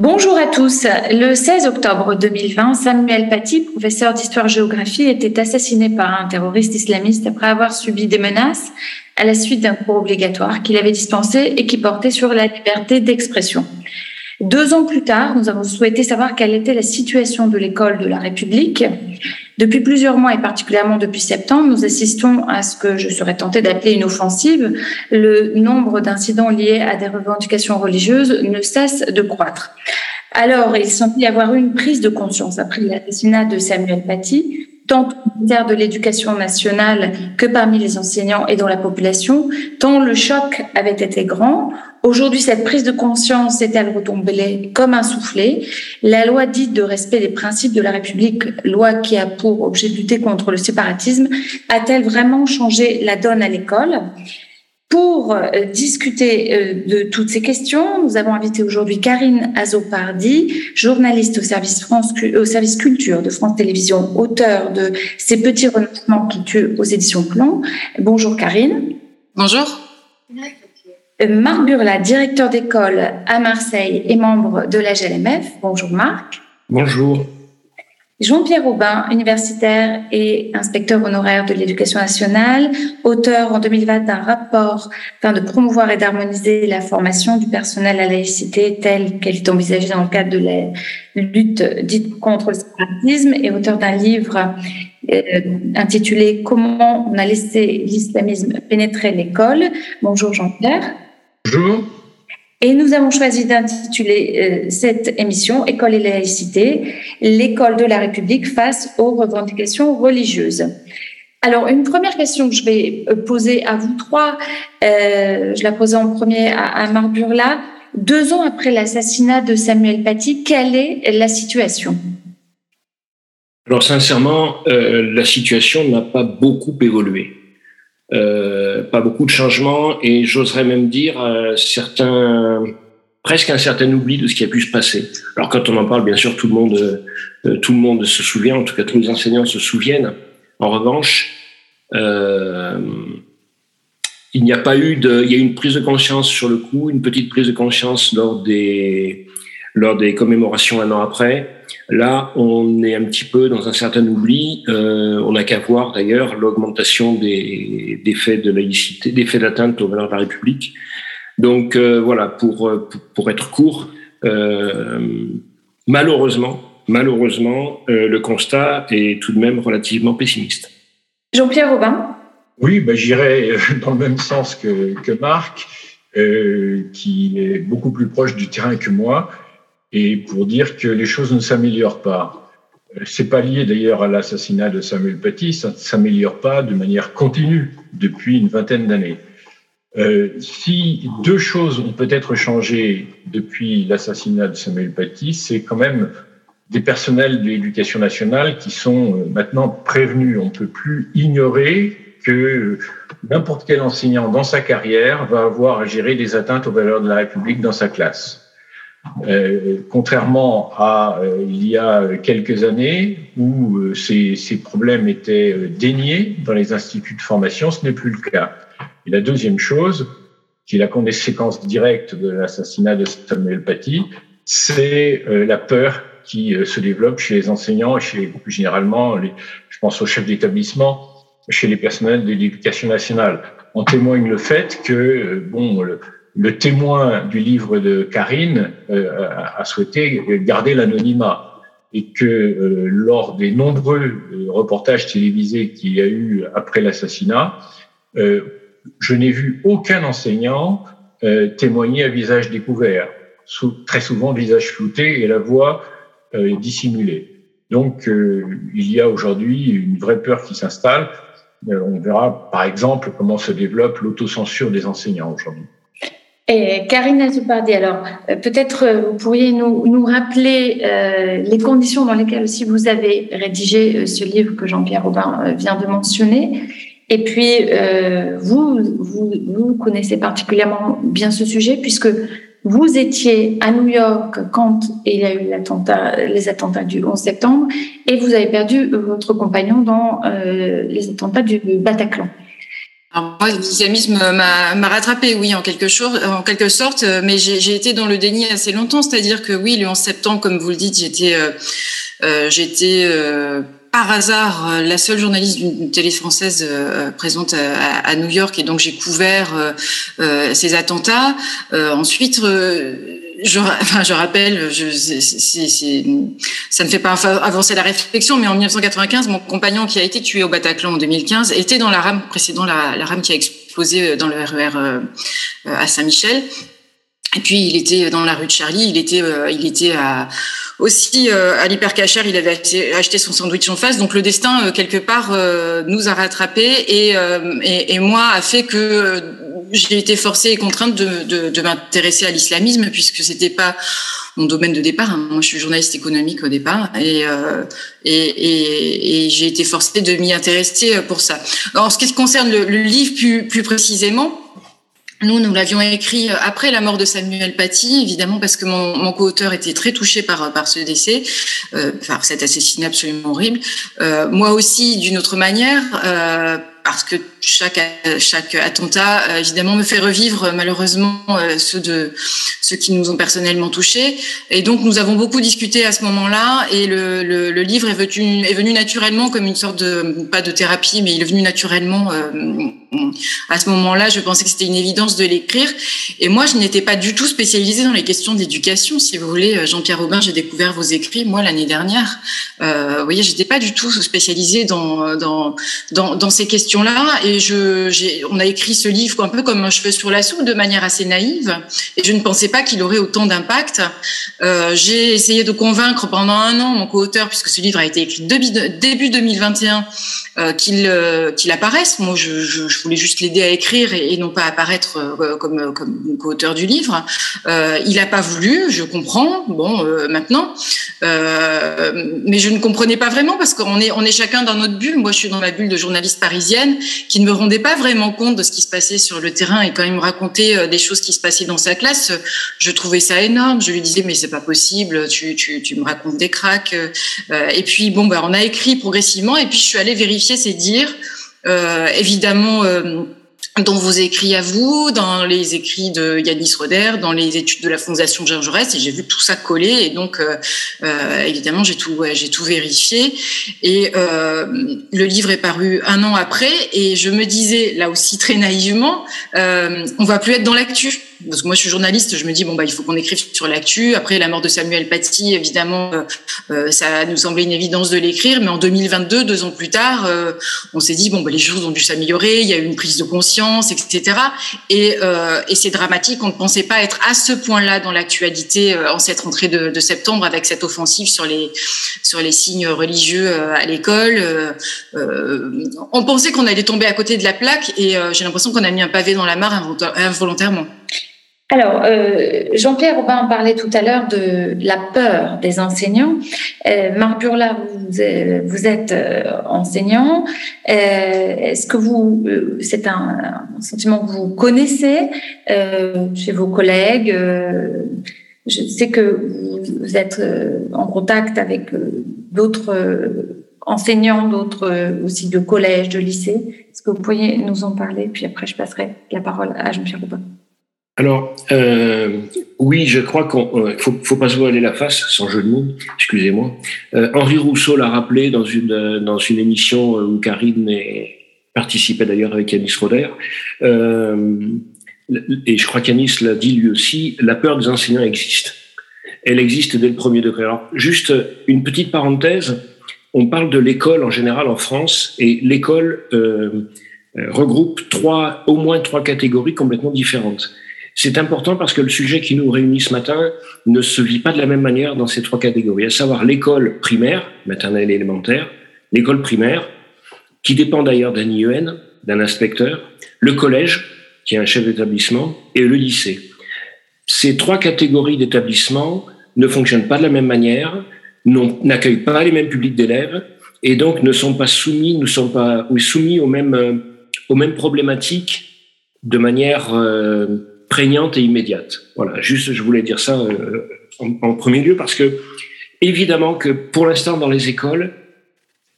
Bonjour à tous. Le 16 octobre 2020, Samuel Paty, professeur d'histoire-géographie, était assassiné par un terroriste islamiste après avoir subi des menaces à la suite d'un cours obligatoire qu'il avait dispensé et qui portait sur la liberté d'expression. Deux ans plus tard, nous avons souhaité savoir quelle était la situation de l'école de la République. Depuis plusieurs mois et particulièrement depuis septembre, nous assistons à ce que je serais tentée d'appeler une offensive. Le nombre d'incidents liés à des revendications religieuses ne cesse de croître. Alors, il semble y avoir eu une prise de conscience après l'assassinat de Samuel Paty, tant au ministère de l'Éducation nationale que parmi les enseignants et dans la population, tant le choc avait été grand. Aujourd'hui, cette prise de conscience est-elle retombée comme un soufflet? La loi dite de respect des principes de la République, loi qui a pour objet de lutter contre le séparatisme, a-t-elle vraiment changé la donne à l'école? Pour euh, discuter euh, de toutes ces questions, nous avons invité aujourd'hui Karine Azopardi, journaliste au service, France, au service culture de France Télévisions, auteur de Ces petits renoncements qui tuent aux éditions Plomb. Bonjour Karine. Bonjour. Marc Burla, directeur d'école à Marseille et membre de la GLMF. Bonjour Marc. Bonjour. Jean-Pierre Aubin, universitaire et inspecteur honoraire de l'éducation nationale, auteur en 2020 d'un rapport afin de promouvoir et d'harmoniser la formation du personnel à la laïcité telle qu'elle est envisagée dans le cadre de la lutte dite contre le séparatisme et auteur d'un livre euh, intitulé Comment on a laissé l'islamisme pénétrer l'école. Bonjour Jean-Pierre. Bonjour. Et nous avons choisi d'intituler euh, cette émission École et laïcité, l'école de la République face aux revendications religieuses. Alors, une première question que je vais euh, poser à vous trois, euh, je la posais en premier à, à Marc Burla. Deux ans après l'assassinat de Samuel Paty, quelle est la situation? Alors, sincèrement, euh, la situation n'a pas beaucoup évolué. Euh, pas beaucoup de changements et j'oserais même dire euh, certains, presque un certain oubli de ce qui a pu se passer. Alors quand on en parle, bien sûr, tout le monde, euh, tout le monde se souvient, en tout cas tous les enseignants se souviennent. En revanche, euh, il n'y a pas eu de, il y a eu une prise de conscience sur le coup, une petite prise de conscience lors des, lors des commémorations un an après. Là, on est un petit peu dans un certain oubli. Euh, on n'a qu'à voir d'ailleurs l'augmentation des, des, faits de laïcité, des faits d'atteinte aux valeurs de la République. Donc euh, voilà, pour, pour, pour être court, euh, malheureusement, malheureusement, euh, le constat est tout de même relativement pessimiste. Jean-Pierre Aubin Oui, bah, j'irai dans le même sens que, que Marc, euh, qui est beaucoup plus proche du terrain que moi et pour dire que les choses ne s'améliorent pas. C'est pas lié d'ailleurs à l'assassinat de Samuel Paty, ça ne s'améliore pas de manière continue depuis une vingtaine d'années. Euh, si deux choses ont peut-être changé depuis l'assassinat de Samuel Paty, c'est quand même des personnels de l'éducation nationale qui sont euh, maintenant prévenus. On ne peut plus ignorer que n'importe quel enseignant dans sa carrière va avoir à gérer des atteintes aux valeurs de la République dans sa classe. Euh, contrairement à euh, il y a quelques années où euh, ces, ces, problèmes étaient déniés dans les instituts de formation, ce n'est plus le cas. Et la deuxième chose, qui est la conséquence directe de l'assassinat de Samuel Paty, c'est la peur qui se développe chez les enseignants et chez plus généralement, les, je pense aux chefs d'établissement, chez les personnels de l'éducation nationale. En témoigne le fait que bon, le, le témoin du livre de Karine euh, a souhaité garder l'anonymat et que euh, lors des nombreux euh, reportages télévisés qu'il y a eu après l'assassinat, euh, je n'ai vu aucun enseignant euh, témoigner à visage découvert, sous, très souvent visage flouté et la voix dissimulée. Donc il y a aujourd'hui une vraie peur qui s'installe. on verra par exemple comment se développe l'autocensure des enseignants aujourd'hui. Et Karine Azoupardi, alors euh, peut-être euh, vous pourriez nous, nous rappeler euh, les conditions dans lesquelles aussi vous avez rédigé ce livre que Jean-Pierre Aubin vient de mentionner Et puis, euh, vous, vous, vous connaissez particulièrement bien ce sujet puisque vous étiez à New York quand il y a eu les attentats du 11 septembre et vous avez perdu votre compagnon dans euh, les attentats du Bataclan. Alors moi, l'islamisme m'a rattrapé, oui, en quelque, chose, en quelque sorte, mais j'ai été dans le déni assez longtemps. C'est-à-dire que oui, le 11 septembre, comme vous le dites, j'étais euh, euh, j'étais euh, par hasard euh, la seule journaliste d'une télé française présente à, New York et donc j'ai couvert ces attentats. ensuite, je, enfin, je rappelle, je, ça ne fait pas avancer la réflexion, mais en 1995, mon compagnon qui a été tué au Bataclan en 2015 était dans la rame précédant la, rame qui a explosé dans le RER à Saint-Michel. Et puis il était dans la rue de Charlie, il était, il était à aussi, euh, à l'hypercacher, il avait acheté, son sandwich en face. Donc le destin, euh, quelque part, euh, nous a rattrapés et, et, moi a fait que j'ai été forcée et contrainte de, de, de m'intéresser à l'islamisme puisque c'était pas mon domaine de départ. Hein. Moi, je suis journaliste économique au départ et, et, et j'ai été forcée de m'y intéresser pour ça. En ce qui concerne le, le livre plus, plus précisément, nous, nous l'avions écrit euh, après la mort de Samuel Paty, évidemment, parce que mon, mon co-auteur était très touché par, par ce décès, euh, par cet assassinat absolument horrible. Euh, moi aussi, d'une autre manière, euh, parce que chaque chaque attentat euh, évidemment me fait revivre malheureusement euh, ceux de ceux qui nous ont personnellement touchés. Et donc nous avons beaucoup discuté à ce moment-là et le, le, le livre est venu est venu naturellement comme une sorte de pas de thérapie mais il est venu naturellement euh, à ce moment-là je pensais que c'était une évidence de l'écrire. Et moi je n'étais pas du tout spécialisée dans les questions d'éducation si vous voulez. Jean-Pierre Aubin j'ai découvert vos écrits moi l'année dernière. Euh, vous voyez j'étais pas du tout spécialisée dans dans dans, ces questions là et je, on a écrit ce livre un peu comme un cheveu sur la soupe, de manière assez naïve, et je ne pensais pas qu'il aurait autant d'impact. Euh, j'ai essayé de convaincre pendant un an mon co-auteur, puisque ce livre a été écrit début 2021, euh, qu'il euh, qu'il apparaisse. Moi, je voulais juste l'aider à écrire et, non pas apparaître euh, comme comme co-auteur du livre. Euh, il n'a pas voulu, je comprends. Bon, maintenant, mais je ne comprenais pas vraiment parce qu'on est chacun dans notre bulle. Moi, je suis dans ma bulle de journaliste parisienne qui ne me rendait pas vraiment compte de ce qui se passait sur le terrain et quand il me racontait des choses qui se passaient dans sa classe, je trouvais ça énorme. Je lui disais mais c'est pas possible, tu, me racontes des cracks. et puis bon bah on a écrit progressivement et puis je suis allée vérifier c'est dire. Euh, évidemment, euh, dans vos écrits à vous, dans les écrits de Yanis Roder, dans les études de la Fondation Jean Jaurès, et j'ai vu tout ça coller. Et donc, euh, évidemment, j'ai tout, vérifié. Et le livre est paru un an après, et je me disais là aussi très naïvement, euh, on va plus être dans l'actu parce que moi je suis journaliste, je me dis bon bah il faut qu'on écrive sur l'actu. Après la mort de Samuel Paty, évidemment, euh, euh ça nous semblait une évidence de l'écrire, mais en 2022, deux ans plus tard, euh, on s'est dit bon bah les choses ont dû s'améliorer, il y a eu une prise de conscience, etc. Et, euh, et c'est dramatique, on ne pensait pas être à ce point-là dans l'actualité euh, en cette rentrée de, de, septembre avec cette offensive sur les sur les signes religieux à l'école. on pensait qu'on allait tomber à côté de la plaque et j'ai l'impression qu'on a mis un pavé dans la mare involontairement. Alors, euh, Jean-Pierre Aubin parlait tout à l'heure de la peur des enseignants. Euh, Marc Burla, vous, euh, vous êtes euh, enseignant. Euh, est-ce que vous, c'est un, un, sentiment que vous connaissez chez vos collègues Je sais que vous êtes en contact avec d'autres enseignants, d'autres aussi de collèges, de lycées. Est-ce que vous pourriez nous en parler? Puis après, je passerai la parole à Jean-Pierre Aubin. Alors, euh, oui, je crois qu'il ne euh, faut, pas se voiler la face, sans jeu de mots, excusez-moi. Euh, Henri Rousseau l'a rappelé dans une, euh, dans une émission où Karine participait d'ailleurs avec Yanis Roder. Et je crois qu'Yanis l'a dit lui aussi, la peur des enseignants existe. Elle existe dès le premier degré. Alors, juste une petite parenthèse, on parle de l'école en général en France, et l'école regroupe trois, au moins trois catégories complètement différentes. C'est important parce que le sujet qui nous réunit ce matin ne se vit pas de la même manière dans ces trois catégories, à savoir l'école primaire, maternelle et élémentaire, l'école primaire, qui dépend d'ailleurs d'un IEN, d'un inspecteur, le collège, qui est un chef d'établissement, et le lycée. Ces trois catégories d'établissements ne fonctionnent pas de la même manière, n'accueillent pas les mêmes publics d'élèves, et donc ne sont pas soumis, ne sont pas soumis aux mêmes aux mêmes problématiques de manière prégnante et immédiate. Voilà, juste, je voulais dire ça en, en, premier lieu parce que évidemment que pour l'instant dans les écoles,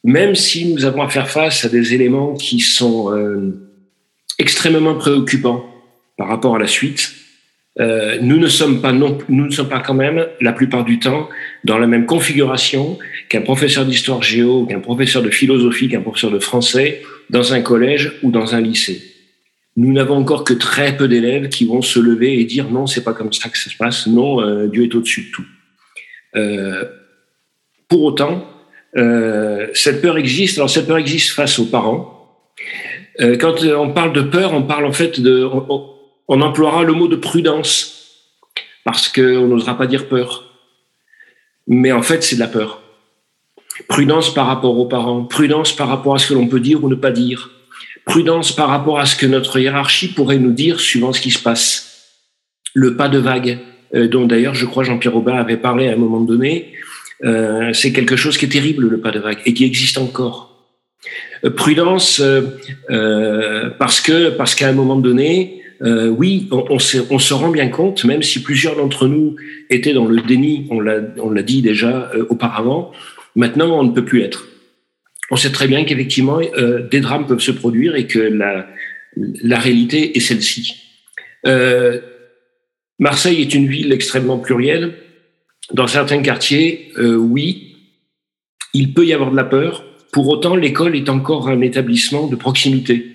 même si nous avons à faire face à des éléments qui sont euh, extrêmement préoccupants par rapport à la suite, euh, nous ne sommes pas non, nous ne sommes pas quand même la plupart du temps dans la même configuration qu'un professeur d'histoire géo, qu'un professeur de philosophie, qu'un professeur de français dans un collège ou dans un lycée. Nous n'avons encore que très peu d'élèves qui vont se lever et dire non, c'est pas comme ça que ça se passe. Non, euh, Dieu est au-dessus de tout. Euh, pour autant, euh, cette peur existe. Alors cette peur existe face aux parents. Euh, quand on parle de peur, on parle en fait de, on, on emploiera le mot de prudence parce qu'on n'osera pas dire peur. Mais en fait, c'est de la peur. Prudence par rapport aux parents, prudence par rapport à ce que l'on peut dire ou ne pas dire, prudence par rapport à ce que notre hiérarchie pourrait nous dire suivant ce qui se passe. Le pas de vague, euh, dont d'ailleurs je crois Jean-Pierre Aubin avait parlé à un moment donné, euh, c'est quelque chose qui est terrible, le pas de vague, et qui existe encore. Euh, prudence, parce que parce qu'à un moment donné, oui, on, se, on, se, rend bien compte, même si plusieurs d'entre nous étaient dans le déni, on l'a dit déjà auparavant, maintenant on ne peut plus l'être. On sait très bien qu'effectivement, des drames peuvent se produire et que la, la réalité est celle-ci. Marseille est une ville extrêmement plurielle, dans certains quartiers, euh, oui, il peut y avoir de la peur. Pour autant, l'école est encore un établissement de proximité.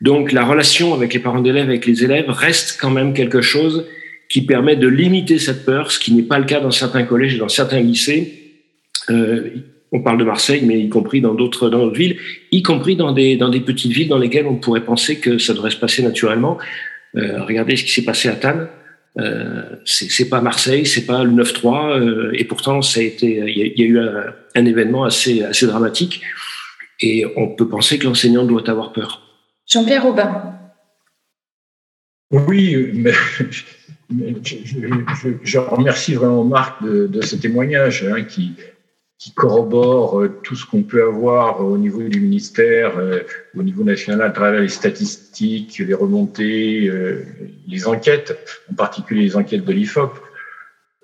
Donc la relation avec les parents d'élèves, avec les élèves, reste quand même quelque chose qui permet de limiter cette peur, ce qui n'est pas le cas dans certains collèges et dans certains lycées. Euh, on parle de Marseille, mais y compris dans d'autres dans d'autres villes, y compris dans des dans des petites villes dans lesquelles on pourrait penser que ça devrait se passer naturellement. Euh, regardez ce qui s'est passé à Tannes. Euh, c'est pas Marseille, c'est pas le 9-3, euh, et pourtant ça a été, il y, a eu un, un, événement assez assez dramatique, et on peut penser que l'enseignant doit avoir peur. Jean-Pierre Aubin. Oui, mais, mais je, je, je, remercie vraiment Marc de, de ce témoignage hein, qui, qui corrobore euh, tout ce qu'on peut avoir au niveau du ministère, euh, au niveau national, à travers les statistiques, les remontées, euh, les enquêtes, en particulier les enquêtes de l'IFOP.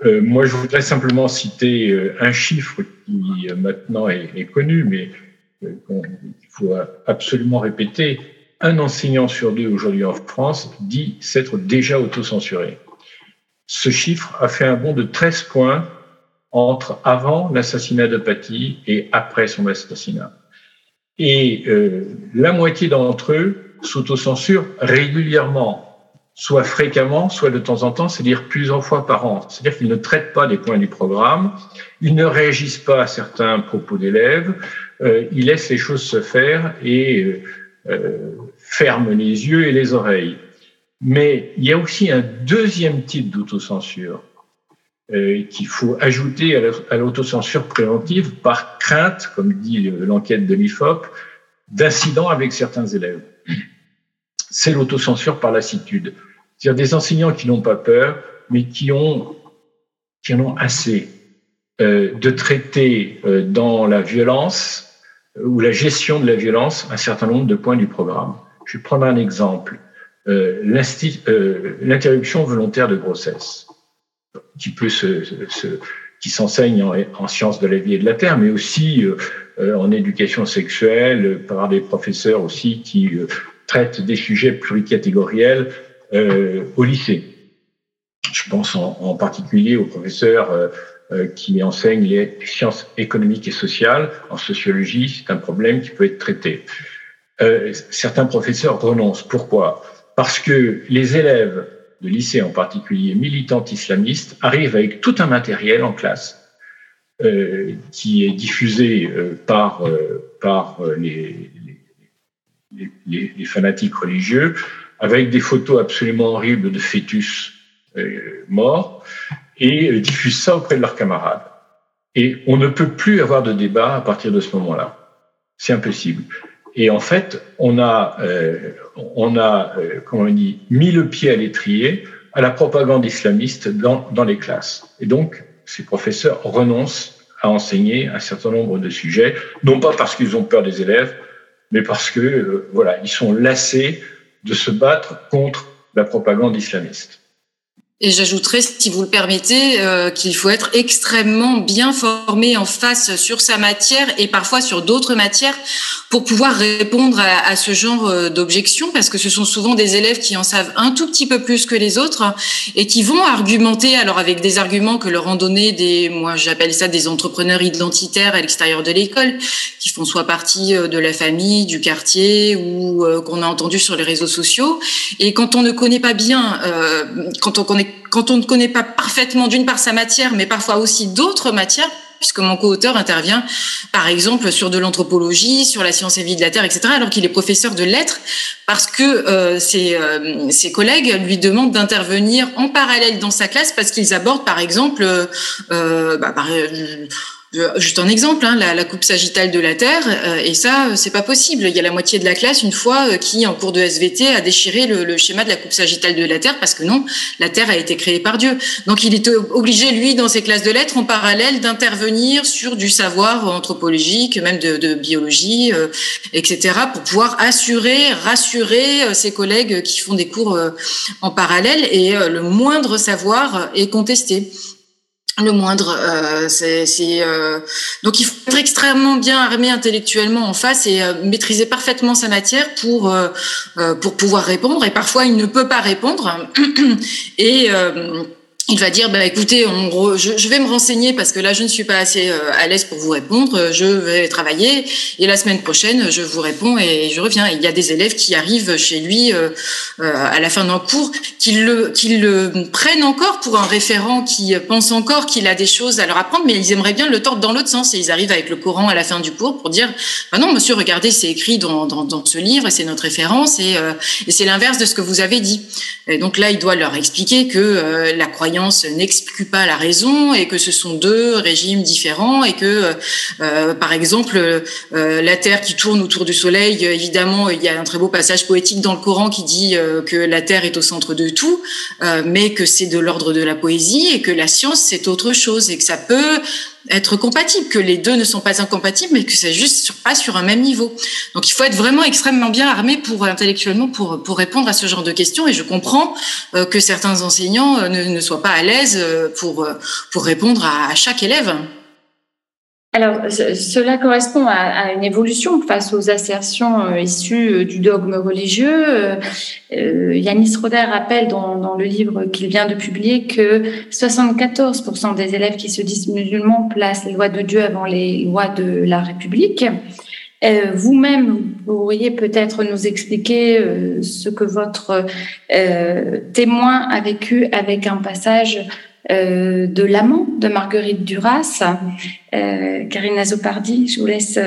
Moi, je voudrais simplement citer un chiffre qui maintenant est, est connu, mais qu'il faut absolument répéter. Un enseignant sur deux aujourd'hui en France dit s'être déjà autocensuré. Ce chiffre a fait un bond de 13 points entre avant l'assassinat de Paty et après son assassinat. Et euh, la moitié d'entre eux s'autocensurent régulièrement, soit fréquemment, soit de temps en temps, c'est-à-dire plusieurs fois par an. C'est-à-dire qu'ils ne traitent pas des points du programme, ils ne réagissent pas à certains propos d'élèves, euh, ils laissent les choses se faire et euh, euh ferment les yeux et les oreilles. Mais il y a aussi un deuxième type d'autocensure qu'il faut ajouter à l'autocensure préventive par crainte, comme dit l'enquête de l'IFOP, d'incidents avec certains élèves. C'est l'autocensure par lassitude. C'est-à-dire des enseignants qui n'ont pas peur, mais qui, ont, qui en ont assez euh, de traiter euh, dans la violence ou la gestion de la violence un certain nombre de points du programme. Je vais prendre un exemple. Euh, L'interruption volontaire de grossesse qui peut se, se qui s'enseigne en, en, sciences de la vie et de la terre, mais aussi euh, euh en éducation sexuelle par des professeurs aussi qui euh, traitent des sujets pluricatégoriels euh, au lycée. Je pense en, en particulier aux professeurs euh, qui enseignent les sciences économiques et sociales. En sociologie, c'est un problème qui peut être traité. certains professeurs renoncent. Pourquoi? Parce que les élèves de lycées en particulier militantes islamistes arrivent avec tout un matériel en classe euh, qui est diffusé euh, par, euh, par les, les, les, fanatiques religieux avec des photos absolument horribles de fœtus morts et diffusent ça auprès de leurs camarades. Et on ne peut plus avoir de débat à partir de ce moment-là. C'est impossible. Et en fait, on a, euh, on a, euh, on dit, mis le pied à l'étrier à la propagande islamiste dans, dans les classes. Et donc, ces professeurs renoncent à enseigner un certain nombre de sujets, non pas parce qu'ils ont peur des élèves, mais parce que voilà, ils sont lassés de se battre contre la propagande islamiste. Et j'ajouterais, si vous le permettez, euh, qu'il faut être extrêmement bien formé en face sur sa matière et parfois sur d'autres matières pour pouvoir répondre à, ce genre euh, d'objections, parce que ce sont souvent des élèves qui en savent un tout petit peu plus que les autres et qui vont argumenter, alors avec des arguments que leur ont donné des, moi j'appelle ça des entrepreneurs identitaires à l'extérieur de l'école, qui font soit partie euh, de la famille, du quartier ou qu'on a entendu sur les réseaux sociaux. Et quand on ne connaît pas bien, quand on connaît quand on ne connaît pas parfaitement d'une part sa matière, mais parfois aussi d'autres matières, puisque mon co-auteur intervient, par exemple, sur de l'anthropologie, sur la science et vie de la Terre, etc., alors qu'il est professeur de lettres, parce que euh, ses, euh, ses, collègues lui demandent d'intervenir en parallèle dans sa classe, parce qu'ils abordent, par exemple, euh, bah, Juste un exemple, hein, la, coupe sagittale de la Terre, euh, et ça, c'est pas possible. Il y a la moitié de la classe, une fois, euh, qui, en cours de SVT, a déchiré le, schéma de la coupe sagittale de la Terre, parce que non, la Terre a été créée par Dieu. Donc il est obligé, lui, dans ses classes de lettres, en parallèle, d'intervenir sur du savoir anthropologique, même de, de biologie, euh, etc., pour pouvoir assurer, rassurer ses collègues qui font des cours en parallèle, et le moindre savoir est contesté le moindre. Euh, c'est, euh... donc il faut être extrêmement bien armé intellectuellement en face et euh, maîtriser parfaitement sa matière pour euh, euh, pour pouvoir répondre. Et parfois il ne peut pas répondre et il va dire bah écoutez je, vais me renseigner parce que là je ne suis pas assez euh, à l'aise pour vous répondre. Je vais travailler et la semaine prochaine je vous réponds et je reviens. Il y a des élèves qui arrivent chez lui euh, euh, à la fin d'un cours qui le qui le prennent encore pour un référent qui pense encore qu'il a des choses à leur apprendre mais ils aimeraient bien le tordre dans l'autre sens. Et ils arrivent avec le Coran à la fin du cours pour dire bah non monsieur regardez c'est écrit dans, dans, dans, ce livre et c'est notre référence et, et c'est l'inverse de ce que vous avez dit. Et donc là il doit leur expliquer que la croyance n'exclut pas la raison et que ce sont deux régimes différents et que, euh, par exemple, euh, la Terre qui tourne autour du Soleil, évidemment, il y a un très beau passage poétique dans le Coran qui dit euh, que la Terre est au centre de tout, euh, mais que c'est de l'ordre de la poésie et que la science, c'est autre chose et que ça peut être compatible, que les deux ne sont pas incompatibles, mais que c'est juste pas sur un même niveau. Donc il faut être vraiment extrêmement bien armé pour intellectuellement pour pour répondre à ce genre de questions. Et je comprends euh, que certains enseignants euh, ne, ne, soient pas à l'aise euh, pour pour répondre à, à chaque élève. Alors, cela correspond à, une évolution face aux assertions issues du dogme religieux. Yanis Roder rappelle dans, dans le livre qu'il vient de publier que 74% des élèves qui se disent musulmans placent les lois de Dieu avant les lois de la République. Vous-même, vous pourriez peut-être nous expliquer ce que votre témoin a vécu avec un passage euh, de l'amant de Marguerite Duras. Euh, Karine Azopardi, je vous laisse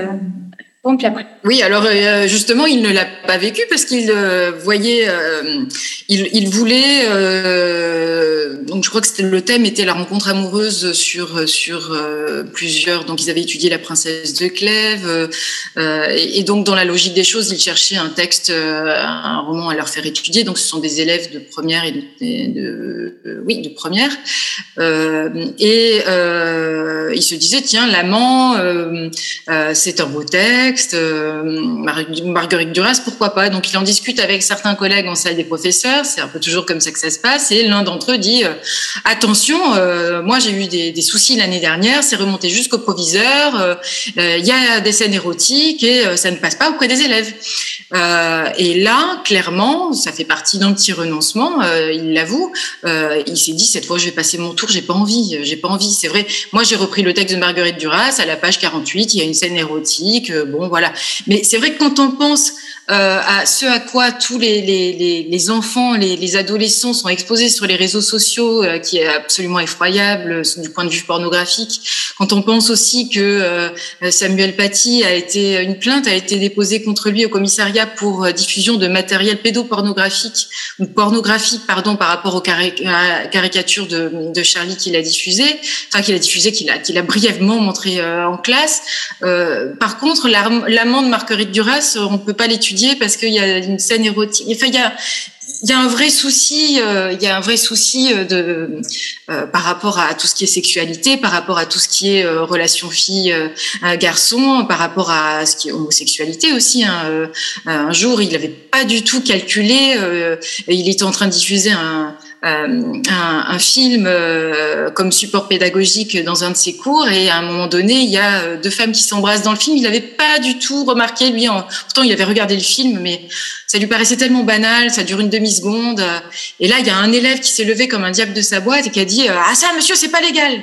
Oui, alors euh, justement, il ne l'a pas vécu parce qu'il euh, voyait, euh, il, voulait. donc, je crois que le thème était la rencontre amoureuse sur sur plusieurs. Donc, ils avaient étudié la princesse de Clèves, et, donc dans la logique des choses, ils cherchaient un texte, un roman à leur faire étudier. Donc, ce sont des élèves de première et de, de oui, de première, et ils se disaient tiens, l'amant, c'est un beau texte. Marguerite Duras, pourquoi pas? Donc il en discute avec certains collègues en salle des professeurs, c'est un peu toujours comme ça que ça se passe, et l'un d'entre eux dit euh, attention, euh, moi j'ai eu des, soucis l'année dernière, c'est remonté jusqu'au proviseur, euh, euh, il y a des scènes érotiques et euh, ça ne passe pas auprès des élèves. et là, clairement, ça fait partie d'un petit renoncement, il l'avoue, il s'est dit cette fois je vais passer mon tour, j'ai pas envie, j'ai pas envie, c'est vrai. Moi j'ai repris le texte de Marguerite Duras à la page 48, il y a une scène érotique, bon voilà. Mais c'est vrai que quand on pense euh, à ce à quoi tous les, les, les enfants, les, les, adolescents sont exposés sur les réseaux sociaux, euh, qui est absolument effroyable euh, du point de vue pornographique. Quand on pense aussi que euh, Samuel Paty a été une plainte a été déposée contre lui au commissariat pour euh, diffusion de matériel pédopornographique ou pornographique, pardon, par rapport aux cari caricatures de, de Charlie qu'il a diffusé, enfin qu'il a diffusé, qu'il a, qu'il a brièvement montré en classe. par contre, l'amende Marguerite Duras, on peut pas l'étudier parce qu'il y a une scène érotique. Enfin, il y a, un vrai souci, euh, il y a un vrai souci euh, de euh, par rapport à tout ce qui est sexualité, par rapport à tout ce qui est relation fille garçon, par rapport à ce qui est homosexualité aussi. Hein, un jour, il n'avait pas du tout calculé, il était en train de diffuser un euh, un, un, film euh, comme support pédagogique dans un de ses cours et à un moment donné il y a euh, deux femmes qui s'embrassent dans le film. Il n'avait pas du tout remarqué lui en, pourtant il avait regardé le film mais ça lui paraissait tellement banal ça dure une demi seconde et là il y a un élève qui s'est levé comme un diable de sa boîte et qui a dit ah ça monsieur c'est pas légal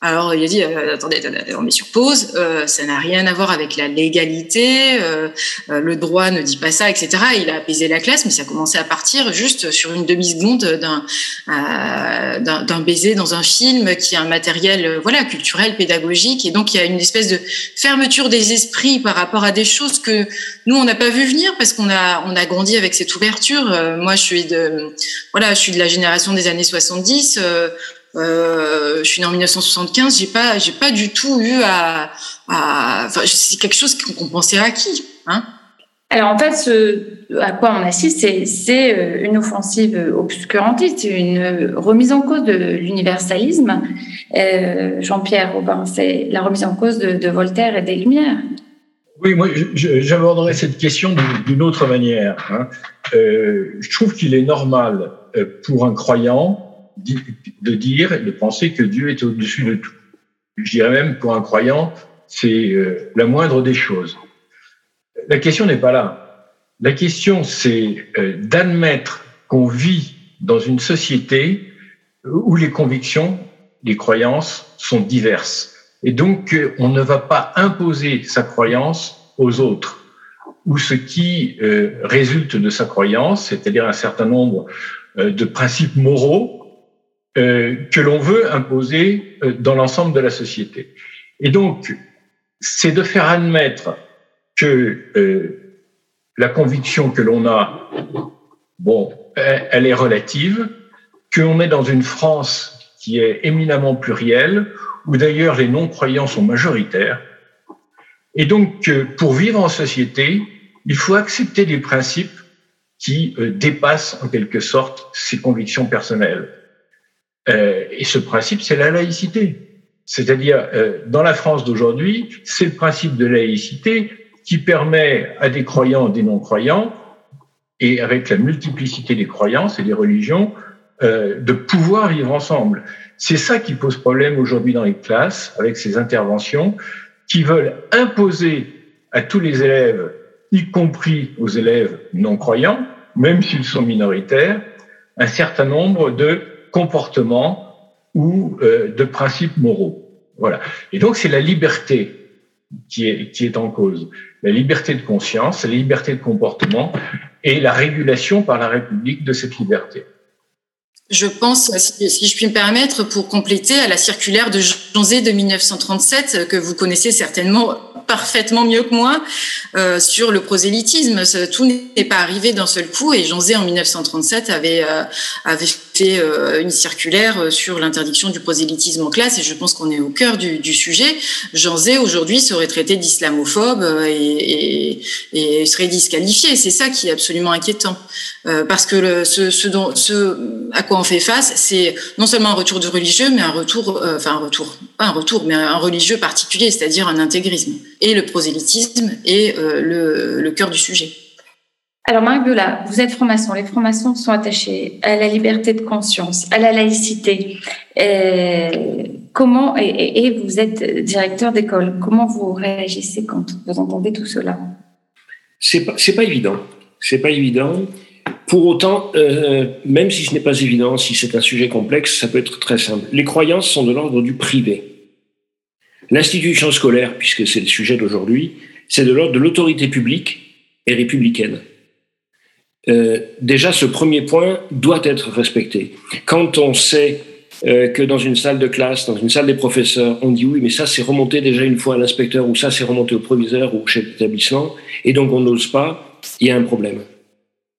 alors il a dit euh, attendez, attendez, on met sur pause, euh, ça n'a rien à voir avec la légalité, euh, euh, le droit ne dit pas ça, etc. Il a apaisé la classe, mais ça a commencé à partir juste sur une demi seconde d'un euh, d'un baiser dans un film qui est un matériel voilà culturel, pédagogique, et donc il y a une espèce de fermeture des esprits par rapport à des choses que nous on n'a pas vu venir parce qu'on a on a grandi avec cette ouverture. moi je suis de voilà je suis de la génération des années 70 euh, je suis née en 1975, j'ai pas, j'ai pas du tout eu à, à enfin, c'est quelque chose qu'on pensait acquis, hein. Alors en fait, ce à quoi on assiste, c'est euh, une offensive obscurantiste, une remise en cause de l'universalisme. Euh, Jean-Pierre Robin, c'est la remise en cause de, de, Voltaire et des Lumières. Oui, moi j'aborderai cette question d'une autre manière. Hein. Euh, je trouve qu'il est normal pour un croyant de dire et de penser que Dieu est au-dessus de tout. Je dirais même pour un croyant, c'est euh, la moindre des choses. La question n'est pas là. La question, c'est euh, d'admettre qu'on vit dans une société où les convictions, les croyances sont diverses. Et donc, on ne va pas imposer sa croyance aux autres ou ce qui euh, résulte de sa croyance, c'est-à-dire un certain nombre de principes moraux euh, que l'on veut imposer euh, dans l'ensemble de la société. Et donc, c'est de faire admettre que euh, la conviction que l'on a, bon, elle est relative, qu'on est dans une France qui est éminemment plurielle, où d'ailleurs les non-croyants sont majoritaires. Et donc, pour vivre en société, il faut accepter des principes qui dépassent en quelque sorte ses convictions personnelles. Euh, et ce principe, c'est la laïcité. C'est-à-dire, euh, dans la France d'aujourd'hui, c'est le principe de laïcité qui permet à des croyants, des non-croyants, et avec la multiplicité des croyances et des religions, euh, de pouvoir vivre ensemble. C'est ça qui pose problème aujourd'hui dans les classes, avec ces interventions qui veulent imposer à tous les élèves, y compris aux élèves non-croyants, même s'ils sont minoritaires, un certain nombre de comportement ou euh, de principes moraux. Voilà. Et donc c'est la liberté qui est, qui est en cause. La liberté de conscience, la liberté de comportement et la régulation par la République de cette liberté. Je pense, si, je puis me permettre, pour compléter à la circulaire de Zé de 1937, que vous connaissez certainement parfaitement mieux que moi, euh, sur le prosélytisme. tout n'est pas arrivé d'un seul coup et Zé, en 1937, avait, euh, avait euh, une circulaire sur l'interdiction du prosélytisme en classe et je pense qu'on est au cœur du, sujet. Zé, aujourd'hui, serait traité d'islamophobe et, et, serait disqualifié. C'est ça qui est absolument inquiétant. parce que ce, dont, ce à quoi on fait face, c'est non seulement un retour du religieux, mais un retour, euh, enfin un retour, pas un retour, mais un religieux particulier, c'est-à-dire un intégrisme. Et le prosélytisme est euh, le, cœur du sujet. Alors Marc Bula, vous êtes franc-maçon. Les francs-maçons sont attachés à la liberté de conscience, à la laïcité. Euh, comment et, vous êtes directeur d'école. Comment vous réagissez quand vous entendez tout cela? C'est pas, pas évident. C'est pas évident. Pour autant, euh, même si ce n'est pas évident, si c'est un sujet complexe, ça peut être très simple. Les croyances sont de l'ordre du privé. L'institution scolaire, puisque c'est le sujet d'aujourd'hui, c'est de l'ordre de l'autorité publique et républicaine. Euh, déjà, ce premier point doit être respecté. Quand on sait euh, que dans une salle de classe, dans une salle des professeurs, on dit oui, mais ça c'est remonté déjà une fois à l'inspecteur, ou ça c'est remonté au proviseur ou au chef d'établissement, et donc on n'ose pas, il y a un problème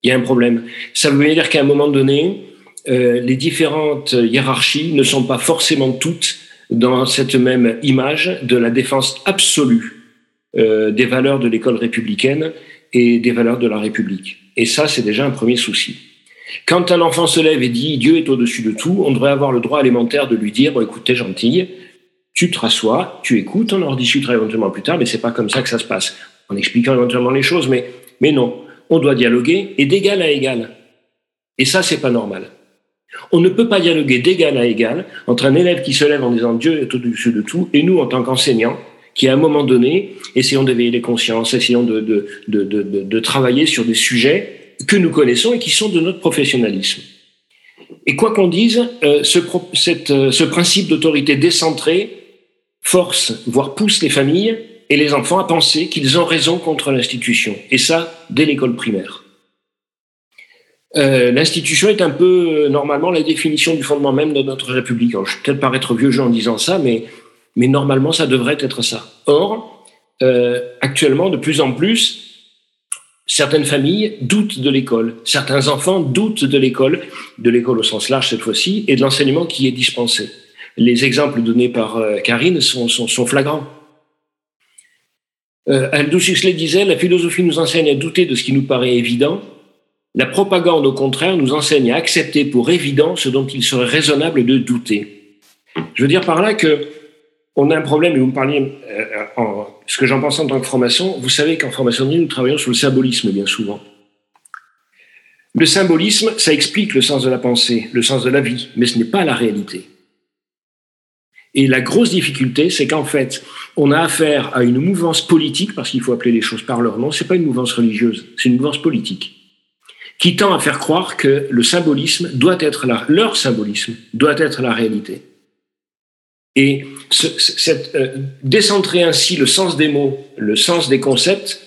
il y a un problème. Ça veut dire qu'à un moment donné, euh, les différentes hiérarchies ne sont pas forcément toutes dans cette même image de la défense absolue des valeurs de l'école républicaine et des valeurs de la République. Et ça, c'est déjà un premier souci. Quand un enfant se lève et dit Dieu est au-dessus de tout, on devrait avoir le droit élémentaire de lui dire bon, écoute, t'es gentille, tu te rassois, tu écoutes, on en rediscutera éventuellement plus tard, mais c'est pas comme ça que ça se passe. En expliquant éventuellement les choses, mais, mais non. On doit dialoguer et d'égal à égal. Et ça, c'est pas normal. On ne peut pas dialoguer d'égal à égal entre un élève qui se lève en disant Dieu est au-dessus de tout et nous, en tant qu'enseignants, qui à un moment donné, essayons d'éveiller les consciences, essayons de, de, de, de, travailler sur des sujets que nous connaissons et qui sont de notre professionnalisme. Et quoi qu'on dise, euh, ce, cette, euh, ce principe d'autorité décentrée force, voire pousse les familles et les enfants à penser qu'ils ont raison contre l'institution. Et ça, dès l'école primaire. Euh, l'institution est un peu, normalement, la définition du fondement même de notre République. je vais peut-être paraître vieux jeu en disant ça, mais, mais normalement, ça devrait être ça. Or, euh, actuellement, de plus en plus, certaines familles doutent de l'école. Certains enfants doutent de l'école, de l'école au sens large cette fois-ci, et de l'enseignement qui est dispensé. Les exemples donnés par Karine sont, sont, sont flagrants. Euh, Aldous Huxley disait, la philosophie nous enseigne à douter de ce qui nous paraît évident. La propagande, au contraire, nous enseigne à accepter pour évident ce dont il serait raisonnable de douter. Je veux dire par là que on a un problème, et vous me parliez, euh, en, ce que j'en pense en tant que formation, vous savez qu'en formation, nous travaillons sur le symbolisme bien souvent. Le symbolisme, ça explique le sens de la pensée, le sens de la vie, mais ce n'est pas la réalité. Et la grosse difficulté, c'est qu'en fait, on a affaire à une mouvance politique, parce qu'il faut appeler les choses par leur nom, c'est pas une mouvance religieuse, c'est une mouvance politique, qui tend à faire croire que le symbolisme doit être la, leur symbolisme doit être la réalité. Et euh, décentrer ainsi le sens des mots, le sens des concepts,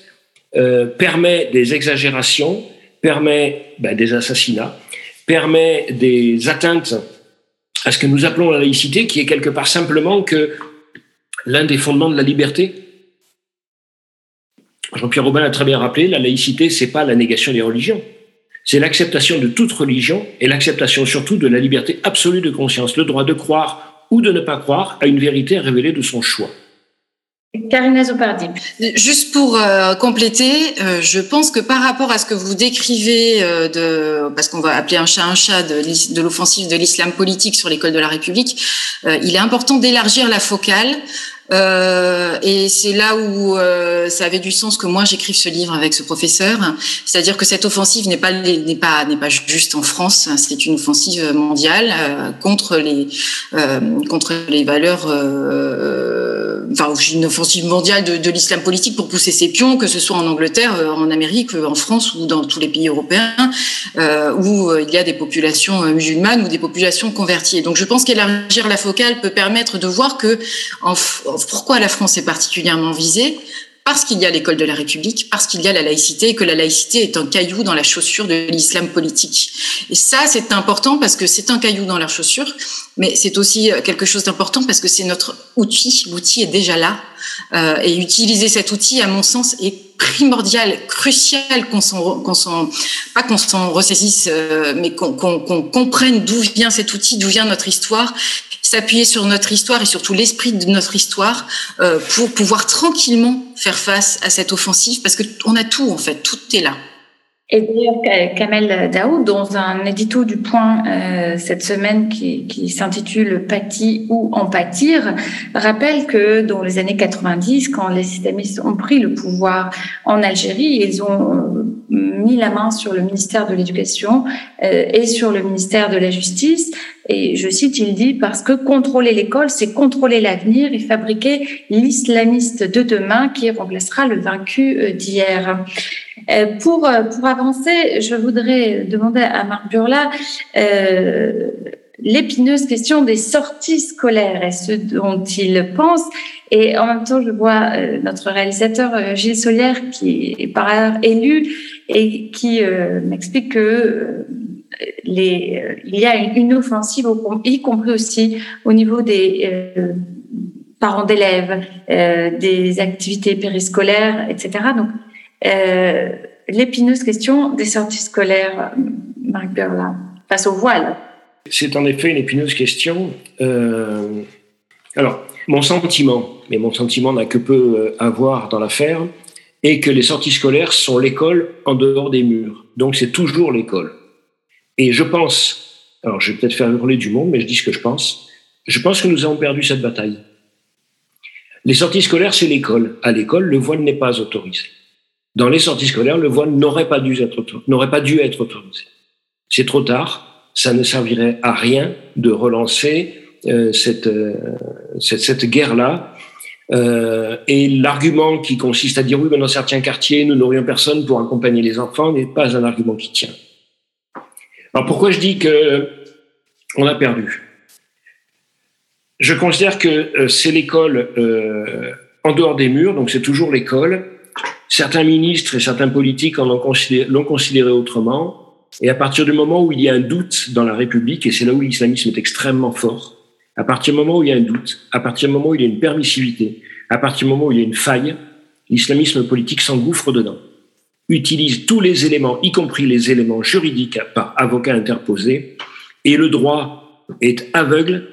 euh, permet des exagérations, permet ben, des assassinats, permet des atteintes à ce que nous appelons la laïcité, qui est quelque part simplement l'un des fondements de la liberté. Jean-Pierre Robin l'a très bien rappelé, la laïcité, c'est pas la négation des religions. C'est l'acceptation de toute religion et l'acceptation surtout de la liberté absolue de conscience, le droit de croire ou de ne pas croire à une vérité révélée de son choix. Karina Zopardi. Juste pour euh, compléter, euh, je pense que par rapport à ce que vous décrivez euh, de, parce qu'on va appeler un chat un chat de, de l'offensive de l'islam politique sur l'école de la République, il est important d'élargir la focale euh, et c'est là où euh, ça avait du sens que moi j'écrive ce livre avec ce professeur, c'est-à-dire que cette offensive n'est pas n'est pas n'est pas juste en France, c'est une offensive mondiale euh, contre les euh, contre les valeurs, enfin une offensive mondiale de, l'islam politique pour pousser ses pions, que ce soit en Angleterre, en Amérique, en France ou dans tous les pays européens où il y a des populations musulmanes ou des populations converties. donc je pense qu'élargir la focale peut permettre de voir que pourquoi la France est particulièrement visée parce qu'il y a l'école de la République, parce qu'il y a la laïcité et que la laïcité est un caillou dans la chaussure de l'islam politique. Et ça, c'est important parce que c'est un caillou dans la chaussure, mais c'est aussi quelque chose d'important parce que c'est notre outil. L'outil est déjà là. Euh, et utiliser cet outil, à mon sens, est primordial, crucial qu'on s'en, pas qu'on s'en ressaisisse, euh, mais qu'on comprenne d'où vient cet outil, d'où vient notre histoire s'appuyer sur notre histoire et surtout l'esprit de notre histoire euh, pour pouvoir tranquillement faire face à cette offensive parce que on a tout en fait, tout est là. Et d'ailleurs, Kamel Daoud, dans un édito du Point euh, cette semaine qui, qui s'intitule Pathie ou en pâtir, rappelle que dans les années 90, quand les islamistes ont pris le pouvoir en Algérie, ils ont euh, mis la main sur le ministère de l'Éducation euh, et sur le ministère de la Justice. Et je cite, il dit, parce que contrôler l'école, c'est contrôler l'avenir et fabriquer l'islamiste de demain qui remplacera le vaincu euh, d'hier. Euh, pour, euh, pour avancer, je voudrais demander à Marc Burla euh, l'épineuse question des sorties scolaires et ce dont il pense. Et en même temps, je vois notre réalisateur Gilles Solière, qui est par ailleurs élu et qui m'explique que les, il y a une offensive, y compris aussi au niveau des parents d'élèves, des activités périscolaires, etc. Donc, euh, l'épineuse question des sorties scolaires, Marc Berlin, face au voile. C'est en effet une épineuse question. Euh, alors, mon sentiment, mais mon sentiment n'a que peu euh, à voir dans l'affaire, est que les sorties scolaires sont l'école en dehors des murs. Donc c'est toujours l'école. Et je pense, alors je vais peut-être faire hurler du monde, mais je dis ce que je pense, je pense que nous avons perdu cette bataille. Les sorties scolaires, c'est l'école. À l'école, le voile n'est pas autorisé. Dans les sorties scolaires, le voile n'aurait pas dû être, n'aurait pas dû être autorisé. C'est trop tard. Ça ne servirait à rien de relancer euh, cette, euh, cette, cette guerre-là. Euh, et l'argument qui consiste à dire oui, mais dans certains quartiers, nous n'aurions personne pour accompagner les enfants n'est pas un argument qui tient. Alors pourquoi je dis que on a perdu? Je considère que euh, c'est l'école euh, en dehors des murs, donc c'est toujours l'école. Certains ministres et certains politiques l'ont considéré autrement. Et à partir du moment où il y a un doute dans la République, et c'est là où l'islamisme est extrêmement fort, à partir du moment où il y a un doute, à partir du moment où il y a une permissivité, à partir du moment où il y a une faille, l'islamisme politique s'engouffre dedans utilise tous les éléments, y compris les éléments juridiques par avocat interposé, et le droit est aveugle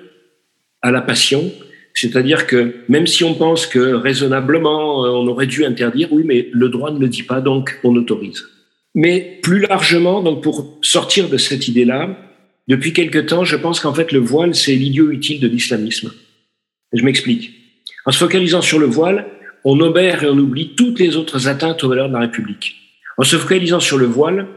à la passion, c'est-à-dire que même si on pense que raisonnablement euh, on aurait dû interdire, oui, mais le droit ne le dit pas, donc on autorise. Mais plus largement, donc pour sortir de cette idée-là, depuis quelque temps, je pense qu'en fait le voile, c'est l'idiot utile de l'islamisme. Je m'explique. En se focalisant sur le voile, on obère et on oublie toutes les autres atteintes aux valeurs de la République. En se focalisant sur le voile,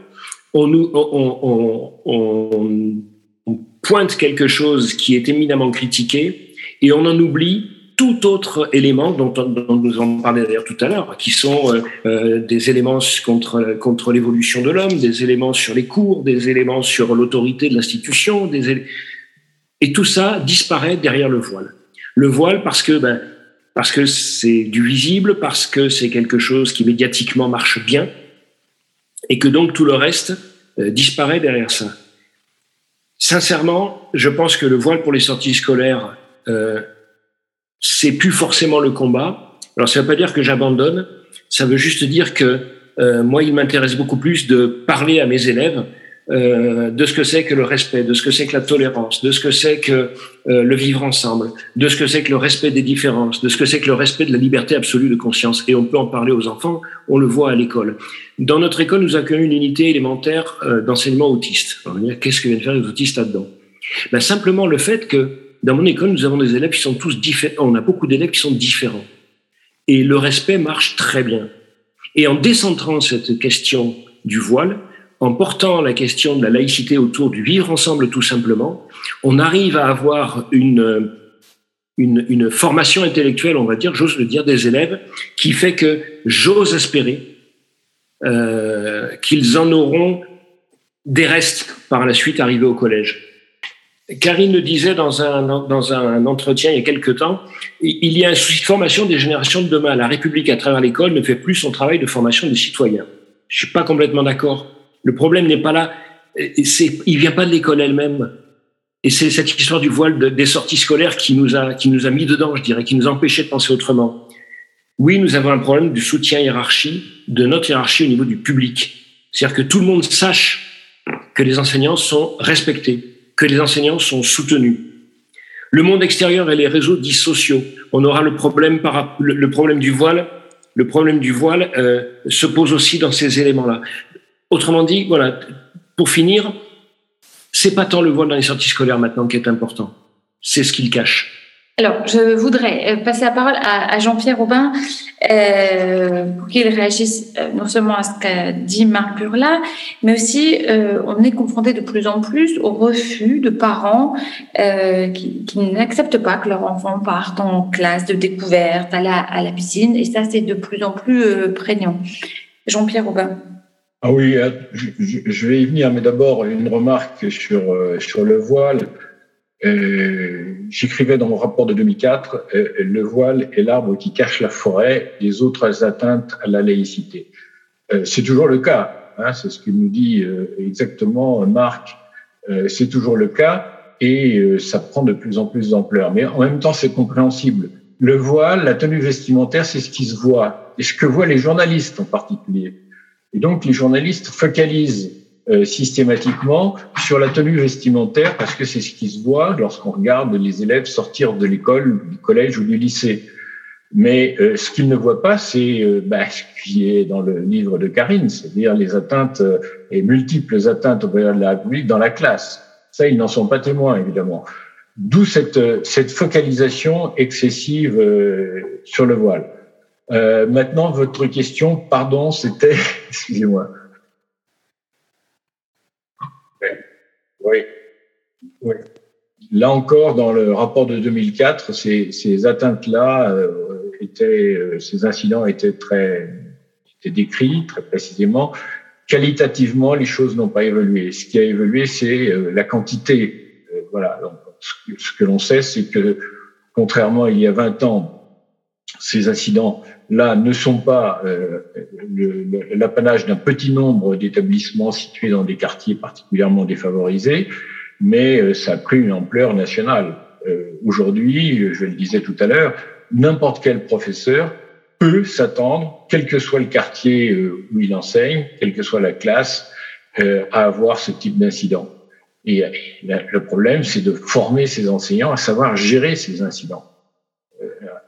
on, on, on, on, pointe quelque chose qui est éminemment critiqué et on en oublie tout autre élément dont, dont nous en parlé d'ailleurs tout à l'heure, qui sont euh, euh, des éléments contre, contre l'évolution de l'homme, des éléments sur les cours, des éléments sur l'autorité de l'institution, et tout ça disparaît derrière le voile. Le voile parce que ben, parce que c'est du visible, parce que c'est quelque chose qui médiatiquement marche bien, et que donc tout le reste euh, disparaît derrière ça. Sincèrement, je pense que le voile pour les sorties scolaires, c'est plus forcément le combat. Alors ça ne veut pas dire que j'abandonne, ça veut juste dire que euh, moi, il m'intéresse beaucoup plus de parler à mes élèves euh, de ce que c'est que le respect, de ce que c'est que la tolérance, de ce que c'est que euh, le vivre ensemble, de ce que c'est que le respect des différences, de ce que c'est que le respect de la liberté absolue de conscience. Et on peut en parler aux enfants, on le voit à l'école. Dans notre école, nous accueillons une unité élémentaire euh, d'enseignement autiste. Qu'est-ce que viennent faire les autistes là-dedans? Ben, Simplement le fait que dans mon école, nous avons des élèves qui sont tous différents. On a beaucoup d'élèves qui sont différents. Et le respect marche très bien. Et en décentrant cette question du voile, en portant la question de la laïcité autour du vivre ensemble tout simplement, on arrive à avoir une, une, formation intellectuelle, on va dire, j'ose le dire, des élèves, qui fait que j'ose espérer euh, qu'ils en auront des restes par la suite arrivés au collège. Karine le disait dans un, dans un entretien il y a quelque temps, il y a un souci de formation des générations de demain. La République, à travers l'école, ne fait plus son travail de formation des citoyens. Je suis pas complètement d'accord le problème n'est pas là. C'est, il vient pas de l'école elle-même. Et c'est cette histoire du voile de, des sorties scolaires qui nous a, qui nous a mis dedans, je dirais, qui nous a empêché de penser autrement. Oui, nous avons un problème du soutien hiérarchie, de notre hiérarchie au niveau du public. C'est-à-dire que tout le monde sache que les enseignants sont respectés, que les enseignants sont soutenus. Le monde extérieur et les réseaux dits sociaux, on aura le problème du voile. Le problème du voile euh, se pose aussi dans ces éléments-là. Autrement dit, voilà, pour finir, c'est pas tant le voile dans les sorties scolaires maintenant qui est important, c'est ce qu'il cache. Alors, je voudrais euh, passer la parole à, Jean-Pierre Aubin euh, pour qu'il réagisse euh, non seulement à ce qu'a dit Marc Burla, mais aussi on est confronté de plus en plus au refus de parents qui, n'acceptent pas que leurs enfants partent en classe de découverte, à la, piscine, et ça c'est de plus en plus prégnant. Jean-Pierre Aubin. Ah oui, je, vais y venir, mais d'abord une remarque sur le voile. Euh, j'écrivais dans mon rapport de 2004, le voile est l'arbre qui cache la forêt, les autres atteintes à la laïcité. C'est toujours le cas, hein, c'est ce que nous dit exactement Marc. C'est toujours le cas et ça prend de plus en plus d'ampleur. Mais en même temps, c'est compréhensible. Le voile, la tenue vestimentaire, c'est ce qui se voit et ce que voient les journalistes en particulier. Et donc, les journalistes focalisent euh, systématiquement sur la tenue vestimentaire parce que c'est ce qui se voit lorsqu'on regarde les élèves sortir de l'école, du collège ou du lycée. Mais euh, ce qu'ils ne voient pas, c'est euh, bah, ce qui est dans le livre de Karine, c'est-à-dire les atteintes euh, et multiples atteintes au valeurs de la République dans la classe. Ça, ils n'en sont pas témoins, évidemment. D'où cette, cette focalisation excessive sur le voile. maintenant, votre question, pardon, c'était, excusez-moi. Oui. Là encore, dans le rapport de 2004, ces, ces atteintes-là étaient, euh, ces incidents étaient très étaient décrits très précisément. Qualitativement, les choses n'ont pas évolué. Ce qui a évolué, c'est euh, la quantité. Euh, voilà. Ce que l'on sait, c'est que contrairement à il y a 20 ans, ces incidents-là ne sont pas l'apanage d'un petit nombre d'établissements situés dans des quartiers particulièrement défavorisés, mais ça a pris une ampleur nationale. Aujourd'hui, je le disais tout à l'heure, n'importe quel professeur peut s'attendre, quel que soit le quartier euh, où il enseigne, quelle que soit la classe, euh, à avoir ce type d'incident. Et le problème, c'est de former ces enseignants à savoir gérer ces incidents, euh,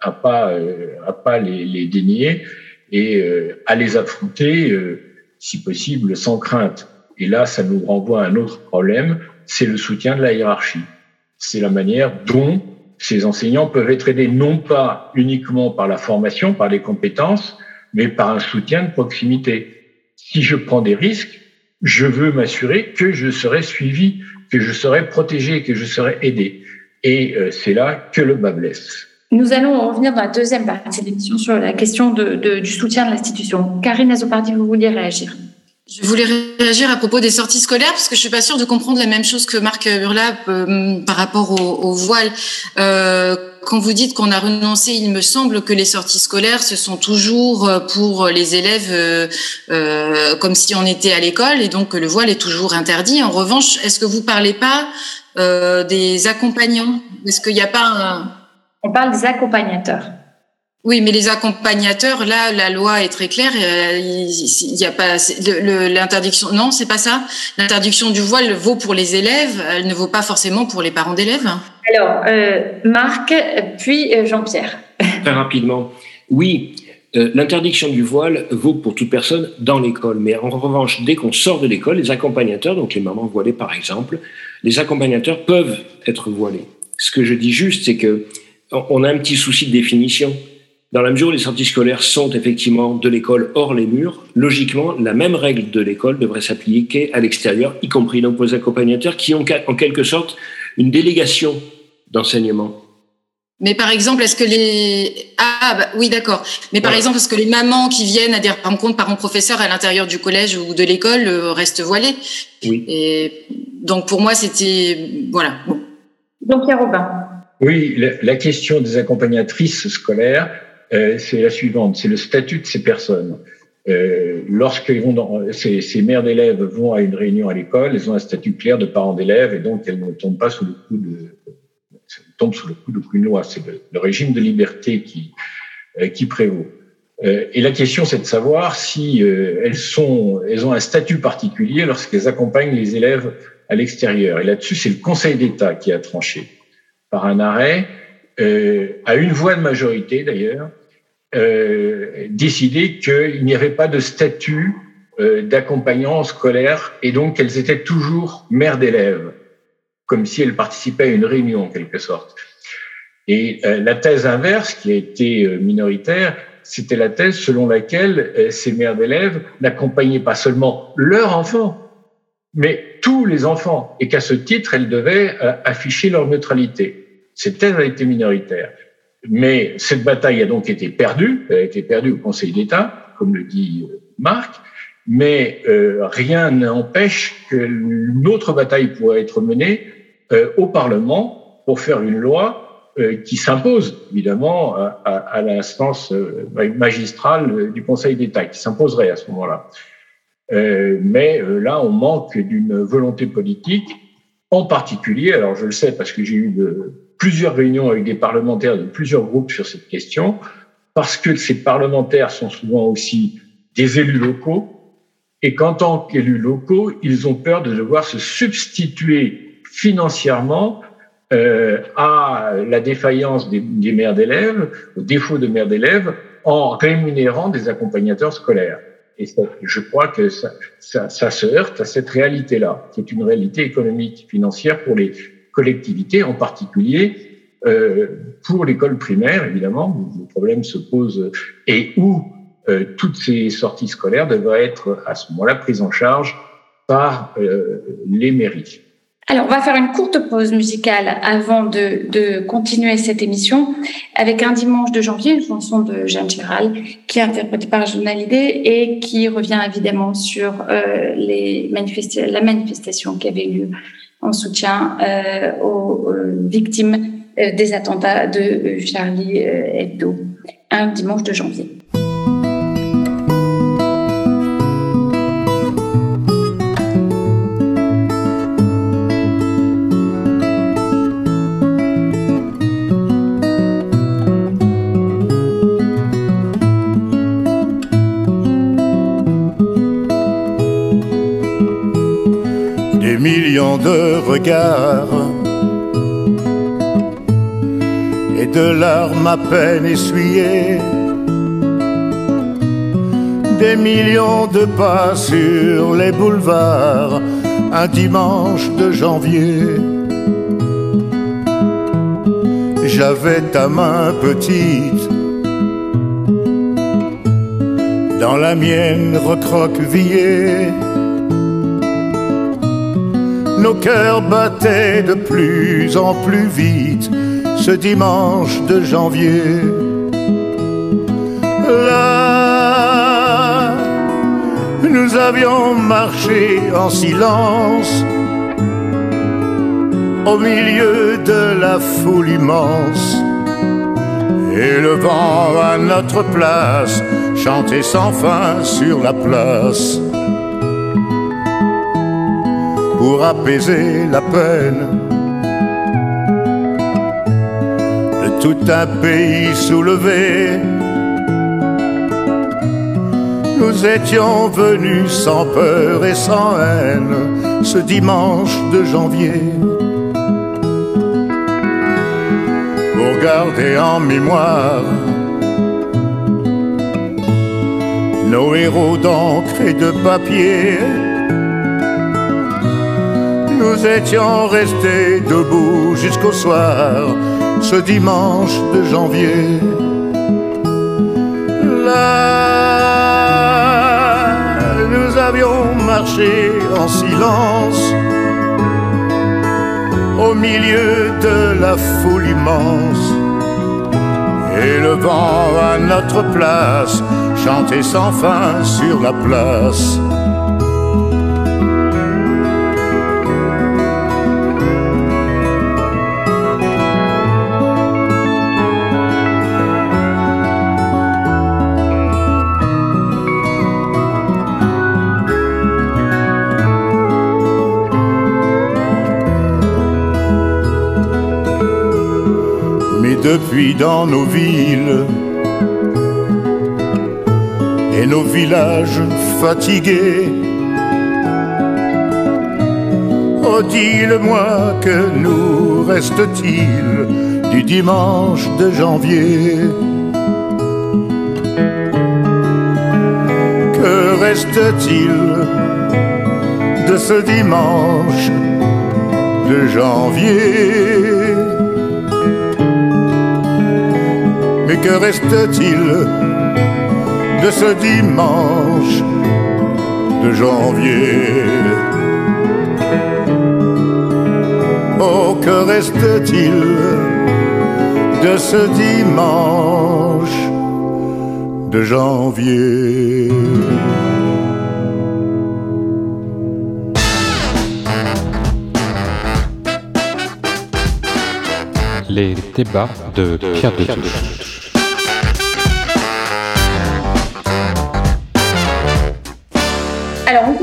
à pas à pas les, les dénier et à les affronter, si possible, sans crainte. Et là, ça nous renvoie à un autre problème, c'est le soutien de la hiérarchie. C'est la manière dont ces enseignants peuvent être aidés non pas uniquement par la formation, par les compétences, mais par un soutien de proximité. Si je prends des risques, je veux m'assurer que je serai suivi, que je serai protégé, que je serai aidé. Et euh, c'est là que le bas blesse. Nous allons revenir dans la deuxième partie de l'émission sur la question du soutien de l'institution. Karine Azopardi, vous vouliez réagir? Je voulais réagir à propos des sorties scolaires parce que je suis pas sûre de comprendre la même chose que Marc Burlap euh, par rapport au, voile. Euh, quand vous dites qu'on a renoncé, il me semble que les sorties scolaires, ce sont toujours euh, pour les élèves comme si on était à l'école et donc le voile est toujours interdit. En revanche, est-ce que vous parlez pas des accompagnants? Est-ce qu'il n'y a pas un... On parle des accompagnateurs. Oui, mais les accompagnateurs, là, la loi est très claire. Euh, il n'y a pas l'interdiction. Non, c'est pas ça. L'interdiction du voile vaut pour les élèves. Elle ne vaut pas forcément pour les parents d'élèves. Alors, euh, Marc, puis euh, Jean-Pierre. Très rapidement. Oui, l'interdiction du voile vaut pour toute personne dans l'école. Mais en revanche, dès qu'on sort de l'école, les accompagnateurs, donc les mamans voilées par exemple, les accompagnateurs peuvent être voilés. Ce que je dis juste, c'est que on a un petit souci de définition dans la mesure où les sorties scolaires sont effectivement de l'école hors les murs, logiquement, la même règle de l'école devrait s'appliquer à l'extérieur, y compris donc aux accompagnateurs qui ont en quelque sorte une délégation d'enseignement. Mais par exemple, est-ce que les ah bah, oui d'accord. Mais par exemple, est-ce que les mamans qui viennent à des rencontres parents-professeurs à l'intérieur du collège ou de l'école euh, restent voilées? Oui. Et donc pour moi, c'était voilà. Donc Pierre Robin. Oui, la question des accompagnatrices scolaires, euh, c'est la suivante, c'est le statut de ces personnes. Euh, lorsqu'ils vont dans, ces, ces mères d'élèves vont à une réunion à l'école, elles ont un statut clair de parents d'élèves et donc elles ne tombent pas sous le coup de tombent sous le coup d'aucune loi. C'est le, régime de liberté qui euh, qui prévaut. Euh, et la question, c'est de savoir si euh, elles sont, elles ont un statut particulier lorsqu'elles accompagnent les élèves à l'extérieur. Et là-dessus, c'est le Conseil d'État qui a tranché par un arrêt à une voix de majorité d'ailleurs euh, décidé qu'il n'y avait pas de statut euh, d'accompagnant scolaire et donc qu'elles étaient toujours mères d'élèves, comme si elles participaient à une réunion en quelque sorte. Et euh, la thèse inverse, qui a été euh, minoritaire, c'était la thèse selon laquelle ces mères d'élèves n'accompagnaient pas seulement leurs enfants, mais tous les enfants, et qu'à ce titre, elles devaient afficher leur neutralité. Cette thèse a été minoritaire. Mais cette bataille a donc été perdue, elle a été perdue au Conseil d'État, comme le dit euh, Marc, mais euh, rien n'empêche qu'une autre bataille pourrait être menée euh, au Parlement pour faire une loi qui s'impose évidemment à, à l'instance magistrale du Conseil d'État, qui s'imposerait à ce moment-là. Mais là, on manque d'une volonté politique, en particulier, alors je le sais parce que j'ai eu plusieurs réunions avec des parlementaires de plusieurs groupes sur cette question, parce que ces parlementaires sont souvent aussi des élus locaux, et qu'en tant qu'élus locaux, ils ont peur de devoir se substituer financièrement euh, à la défaillance des, des mères d'élèves, au défaut de mères d'élèves, en rémunérant des accompagnateurs scolaires. Et ça, je crois que ça, ça, ça se heurte à cette réalité-là, qui est une réalité économique, financière pour les collectivités, en particulier euh, pour l'école primaire, évidemment, où le problème se pose et où euh, toutes ces sorties scolaires devraient être à ce moment-là prises en charge par euh, les mairies. Alors, on va faire une courte pause musicale avant de, de, continuer cette émission avec un dimanche de janvier, une chanson de Jeanne Gérald qui est interprétée par Hallyday et qui revient évidemment sur euh, les la manifestation qui avait lieu en soutien euh, aux, aux, victimes euh, des attentats de Charlie Hebdo, un dimanche de janvier. De regards et de larmes à peine essuyées, des millions de pas sur les boulevards, un dimanche de janvier. J'avais ta main petite. Dans la mienne recroquevillée nos cœurs battaient de plus en plus vite ce dimanche de janvier. Là, nous avions marché en silence au milieu de la foule immense. Et le vent à notre place chantait sans fin sur la place pour apaiser la peine de tout un pays soulevé. Nous étions venus sans peur et sans haine ce dimanche de janvier pour garder en mémoire nos héros d'encre et de papier nous étions restés debout jusqu'au soir, ce dimanche de janvier. Là, nous avions marché en silence au milieu de la foule immense. Et le vent à notre place chantait sans fin sur la place. Depuis dans nos villes. Et nos villages fatigués. Oh, dis-le-moi, que nous reste-t-il du dimanche de janvier? Que reste-t-il de ce dimanche de janvier? Que reste-t-il de ce dimanche de janvier? Oh, que reste-t-il de ce dimanche de janvier? Les débats de Pierre Destouches. Alors,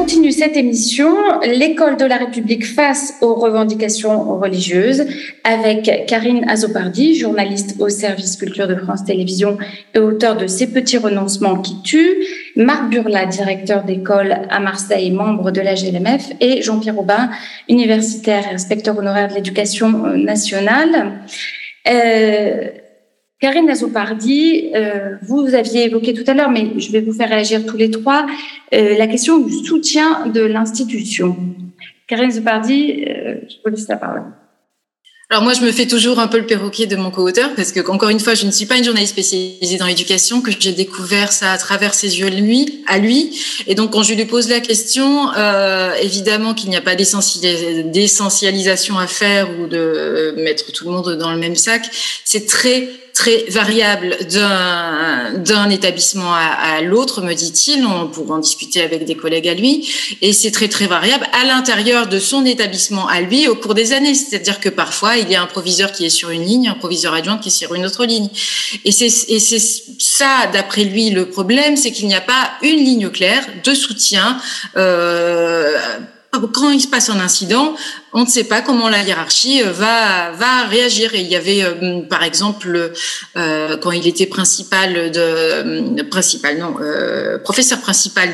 continue cette émission, l'école de la République face aux revendications religieuses, avec Karine Azopardi, journaliste au service culture de France Télévisions et auteur de Ces petits renoncements qui tuent, Marc Burla, directeur d'école à Marseille, membre de la GLMF, et Jean-Pierre Aubin, universitaire et inspecteur honoraire de l'éducation nationale. Euh, Karine Azopardi, euh, vous aviez évoqué tout à l'heure, mais je vais vous faire réagir tous les trois, euh, la question du soutien de l'institution. Karine Azopardi, euh, je vous laisse la parole. Alors moi, je me fais toujours un peu le perroquet de mon co-auteur parce que, encore une fois, je ne suis pas une journaliste spécialisée dans l'éducation, que j'ai découvert ça à travers ses yeux lui, à lui. Et donc, quand je lui pose la question, euh, évidemment qu'il n'y a pas d'essentialisation à faire ou de mettre tout le monde dans le même sac. C'est très très variable d'un établissement à, à l'autre, me dit-il. On pourra en discuter avec des collègues à lui. Et c'est très très variable à l'intérieur de son établissement à lui au cours des années. C'est-à-dire que parfois il y a un proviseur qui est sur une ligne, un proviseur adjoint qui est sur une autre ligne. Et c'est ça, d'après lui, le problème, c'est qu'il n'y a pas une ligne claire de soutien. Euh, quand il se passe un incident, on ne sait pas comment la hiérarchie euh, va va réagir. Il y avait, euh, par exemple, euh, quand il était principal de principal non professeur principal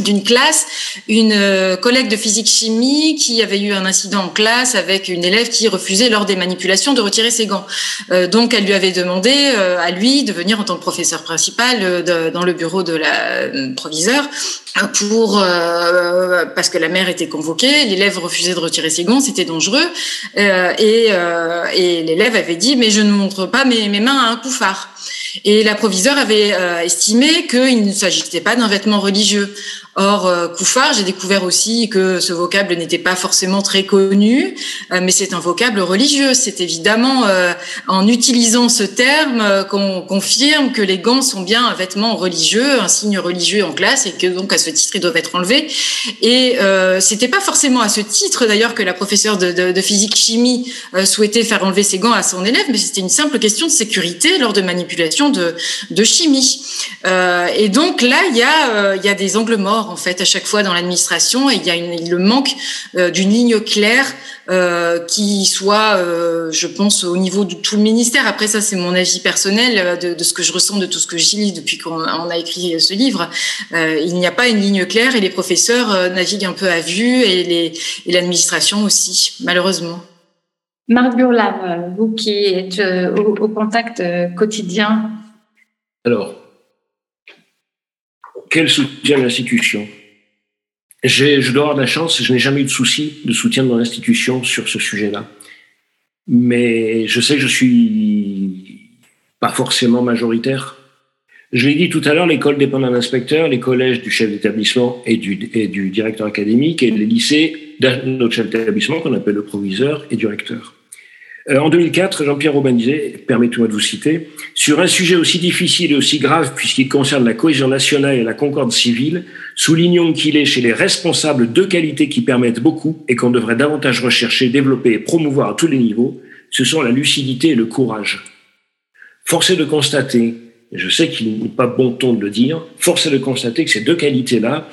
d'une classe, une collègue de physique chimie qui avait eu un incident en classe avec une élève qui refusait lors des manipulations de retirer ses gants. donc elle lui avait demandé à lui de venir en tant que professeur principal dans le bureau de la proviseur pour parce que la mère était convoquée, l'élève refusait de retirer c'était dangereux. Euh, et, euh, et l'élève avait dit, mais je ne montre pas mes, mains à un couffard. Et la avait euh, estimé qu'il ne s'agissait pas d'un vêtement religieux. Or, euh, j'ai découvert aussi que ce vocable n'était pas forcément très connu, euh, mais c'est un vocable religieux. C'est évidemment euh, en utilisant ce terme euh, qu'on confirme que les gants sont bien un vêtement religieux, un signe religieux en classe, et que donc à ce titre ils doivent être enlevés. Et euh, c'était pas forcément à ce titre d'ailleurs que la professeure de, de, de physique chimie souhaitait faire enlever ses gants à son élève, mais c'était une simple question de sécurité lors de manipulation de, de chimie. et donc là, il y a il y a des angles morts en fait à chaque fois dans l'administration et il y a une, le manque euh, d'une ligne claire euh, qui soit, euh, je pense, au niveau de tout le ministère. Après ça, c'est mon avis personnel de, de, ce que je ressens, de tout ce que j'y lis depuis qu'on a écrit ce livre. il n'y a pas une ligne claire et les professeurs naviguent un peu à vue et l'administration aussi, malheureusement. Marc Burla, vous qui êtes au, au contact quotidien. Alors, quel soutien de l'institution Je dois avoir de la chance, je n'ai jamais eu de souci de soutien de mon institution sur ce sujet-là. Mais je sais que je suis pas forcément majoritaire. Je l'ai dit tout à l'heure, l'école dépend d'un inspecteur, les collèges du chef d'établissement et du, et du directeur académique, et les lycées d'un autre chef d'établissement qu'on appelle le proviseur et du recteur. Euh, en 2004, Jean-Pierre disait, permettez-moi de vous citer, sur un sujet aussi difficile et aussi grave puisqu'il concerne la cohésion nationale et la concorde civile, soulignons qu'il est chez les responsables deux qualités qui permettent beaucoup et qu'on devrait davantage rechercher, développer et promouvoir à tous les niveaux, ce sont la lucidité et le courage. Force est de constater, je sais qu'il n'est pas bon ton de le dire, force est de constater que ces deux qualités-là,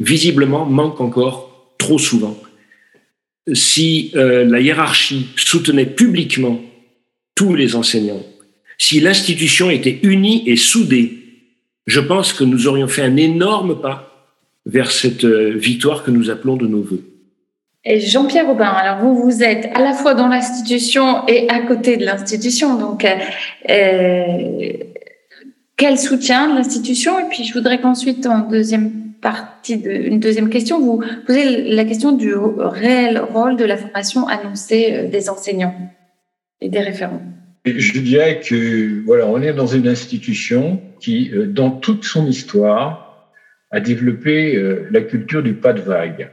visiblement, manquent encore trop souvent si euh, la hiérarchie soutenait publiquement tous les enseignants, si l'institution était unie et soudée, je pense que nous aurions fait un énorme pas vers cette euh, victoire que nous appelons de nos voeux. Et Jean-Pierre Aubin, alors vous, vous êtes à la fois dans l'institution et à côté de l'institution, donc euh, quel soutien de l'institution? Et puis je voudrais qu'ensuite, en deuxième partie de, une deuxième question, vous posez la question du réel rôle de la formation annoncée euh, des enseignants et des référents. Je dirais que voilà, on est dans une institution qui, euh, dans toute son histoire, a développé euh, la culture du pas de vague.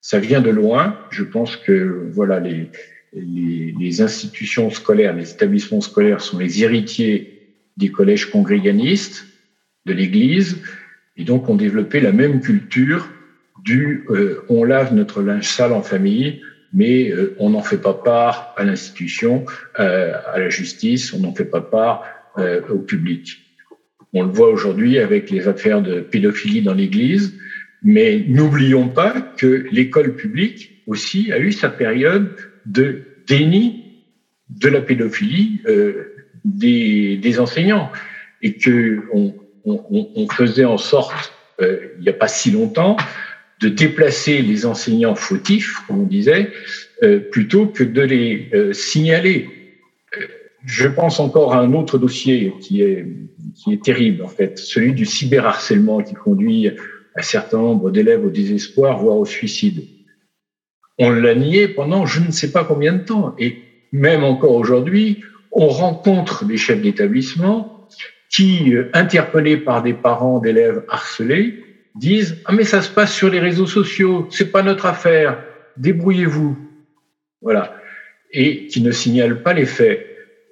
Ça vient de loin. Je pense que voilà, les institutions scolaires, les établissements scolaires sont les héritiers des collèges congréganistes, de l'Église, et donc, on développait la même culture du euh, on lave notre linge sale en famille, mais euh, on n'en fait pas part à l'institution, euh, à la justice, on n'en fait pas part euh, au public. On le voit aujourd'hui avec les affaires de pédophilie dans l'Église, mais n'oublions pas que l'école publique aussi a eu sa période de déni de la pédophilie des, des enseignants et que on, on, faisait en sorte, il n'y a pas si longtemps, de déplacer les enseignants fautifs, comme on disait, plutôt que de les signaler. Je pense encore à un autre dossier qui est, qui est terrible, en fait, celui du cyberharcèlement qui conduit un certain nombre d'élèves au désespoir, voire au suicide. On l'a nié pendant je ne sais pas combien de temps. Et même encore aujourd'hui, on rencontre des chefs d'établissement qui, euh, interpellés par des parents d'élèves harcelés, disent ah mais ça se passe sur les réseaux sociaux, c'est pas notre affaire, débrouillez-vous, voilà, et qui ne signalent pas les faits.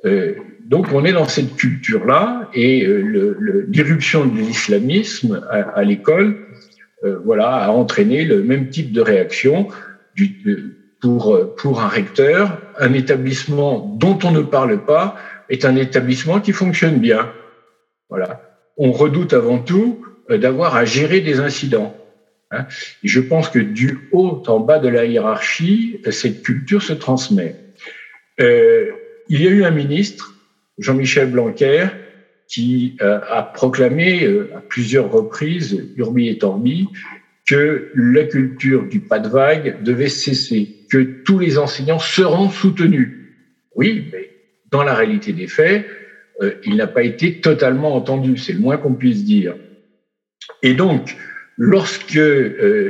Euh, donc on est dans cette culture-là et euh, l'irruption de l'islamisme à, à l'école euh, voilà, a entraîné le même type de réaction du, pour, pour un recteur. Un établissement dont on ne parle pas est un établissement qui fonctionne bien. Voilà. On redoute avant tout euh, d'avoir à gérer des incidents. Hein. je pense que du haut en bas de la hiérarchie, cette culture se transmet. Euh, il y a eu un ministre, Jean-Michel Blanquer, qui euh, a proclamé euh, à plusieurs reprises, urbi et torbi, que la culture du pas de vague devait cesser, que tous les enseignants seront soutenus. Oui, mais dans la réalité des faits, euh, il n'a pas été totalement entendu, c'est le moins qu'on puisse dire. Et donc, lorsque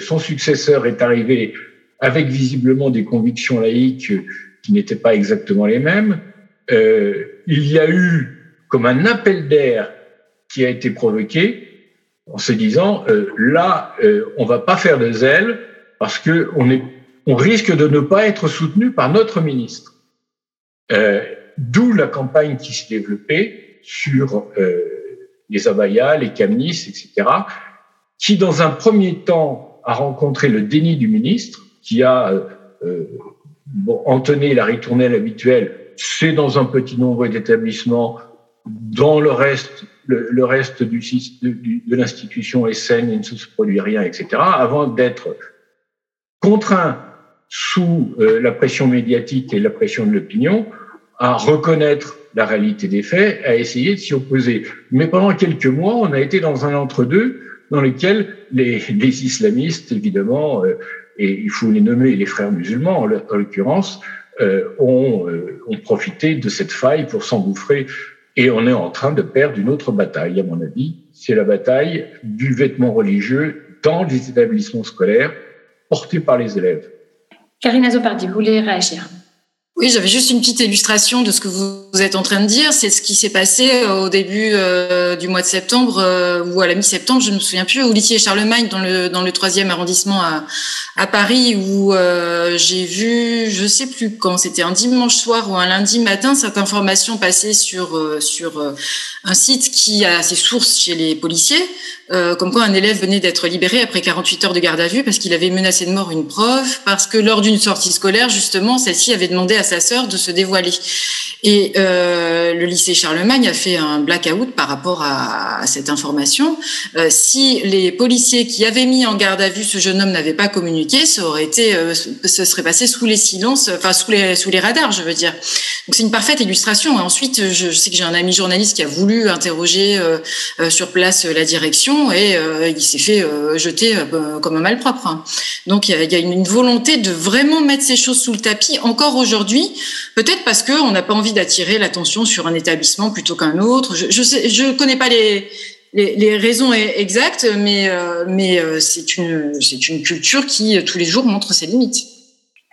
son successeur est arrivé avec visiblement des convictions laïques qui n'étaient pas exactement les mêmes, il y a eu comme un appel d'air qui a été provoqué en se disant euh, là, euh, on va pas faire de zèle parce que on est, on risque de ne pas être soutenu par notre ministre. Euh, D'où la campagne qui s'est développée sur euh, les abayas, les camis, etc., qui dans un premier temps a rencontré le déni du ministre, qui a euh, bon, entonné la ritournelle habituelle. C'est dans un petit nombre d'établissements dans le reste, le, reste du, de, de l'institution est saine, il ne se produit rien, etc., avant d'être contraint sous euh, la pression médiatique et la pression de l'opinion à reconnaître la réalité des faits, à essayer de s'y opposer. Mais pendant quelques mois, on a été dans un entre-deux dans lequel les, les islamistes, évidemment, euh, et il faut les nommer les frères musulmans en l'occurrence, euh, ont, euh, ont profité de cette faille pour s'engouffrer et on est en train de perdre une autre bataille, à mon avis. C'est la bataille du vêtement religieux dans les établissements scolaires portés par les élèves. Karina Zopardi, vous voulez réagir? Oui, j'avais juste une petite illustration de ce que vous êtes en train de dire. C'est ce qui s'est passé euh, au début euh, du mois de septembre euh, ou à la mi-septembre, je ne me souviens plus, au lycée Charlemagne dans le dans le troisième arrondissement à, Paris, où j'ai vu, je sais plus quand, c'était un dimanche soir ou un lundi matin, cette information passée sur un site qui a ses sources chez les policiers, comme quoi un élève venait d'être libéré après 48 heures de garde à vue parce qu'il avait menacé de mort une prof, parce que lors d'une sortie scolaire, justement, celle-ci avait demandé à sa sœur de se dévoiler. Et euh, le lycée Charlemagne a fait un blackout par rapport à, cette information. Euh, si les policiers qui avaient mis en garde à vue ce jeune homme n'avaient pas communiqué, ça aurait été, euh, ce serait passé sous les silences, enfin sous les sous les radars, je veux dire. Donc c'est une parfaite illustration. ensuite, je sais que j'ai un ami journaliste qui a voulu interroger sur place la direction et il s'est fait jeter comme un malpropre. Hein. Donc il y a, une volonté de vraiment mettre ces choses sous le tapis encore aujourd'hui peut-être parce que on n'a pas envie d'attirer l'attention sur un établissement plutôt qu'un autre. Je je, sais, je connais pas les les, raisons e-, exactes, mais euh, mais euh, c'est une une culture qui tous les jours montre ses limites.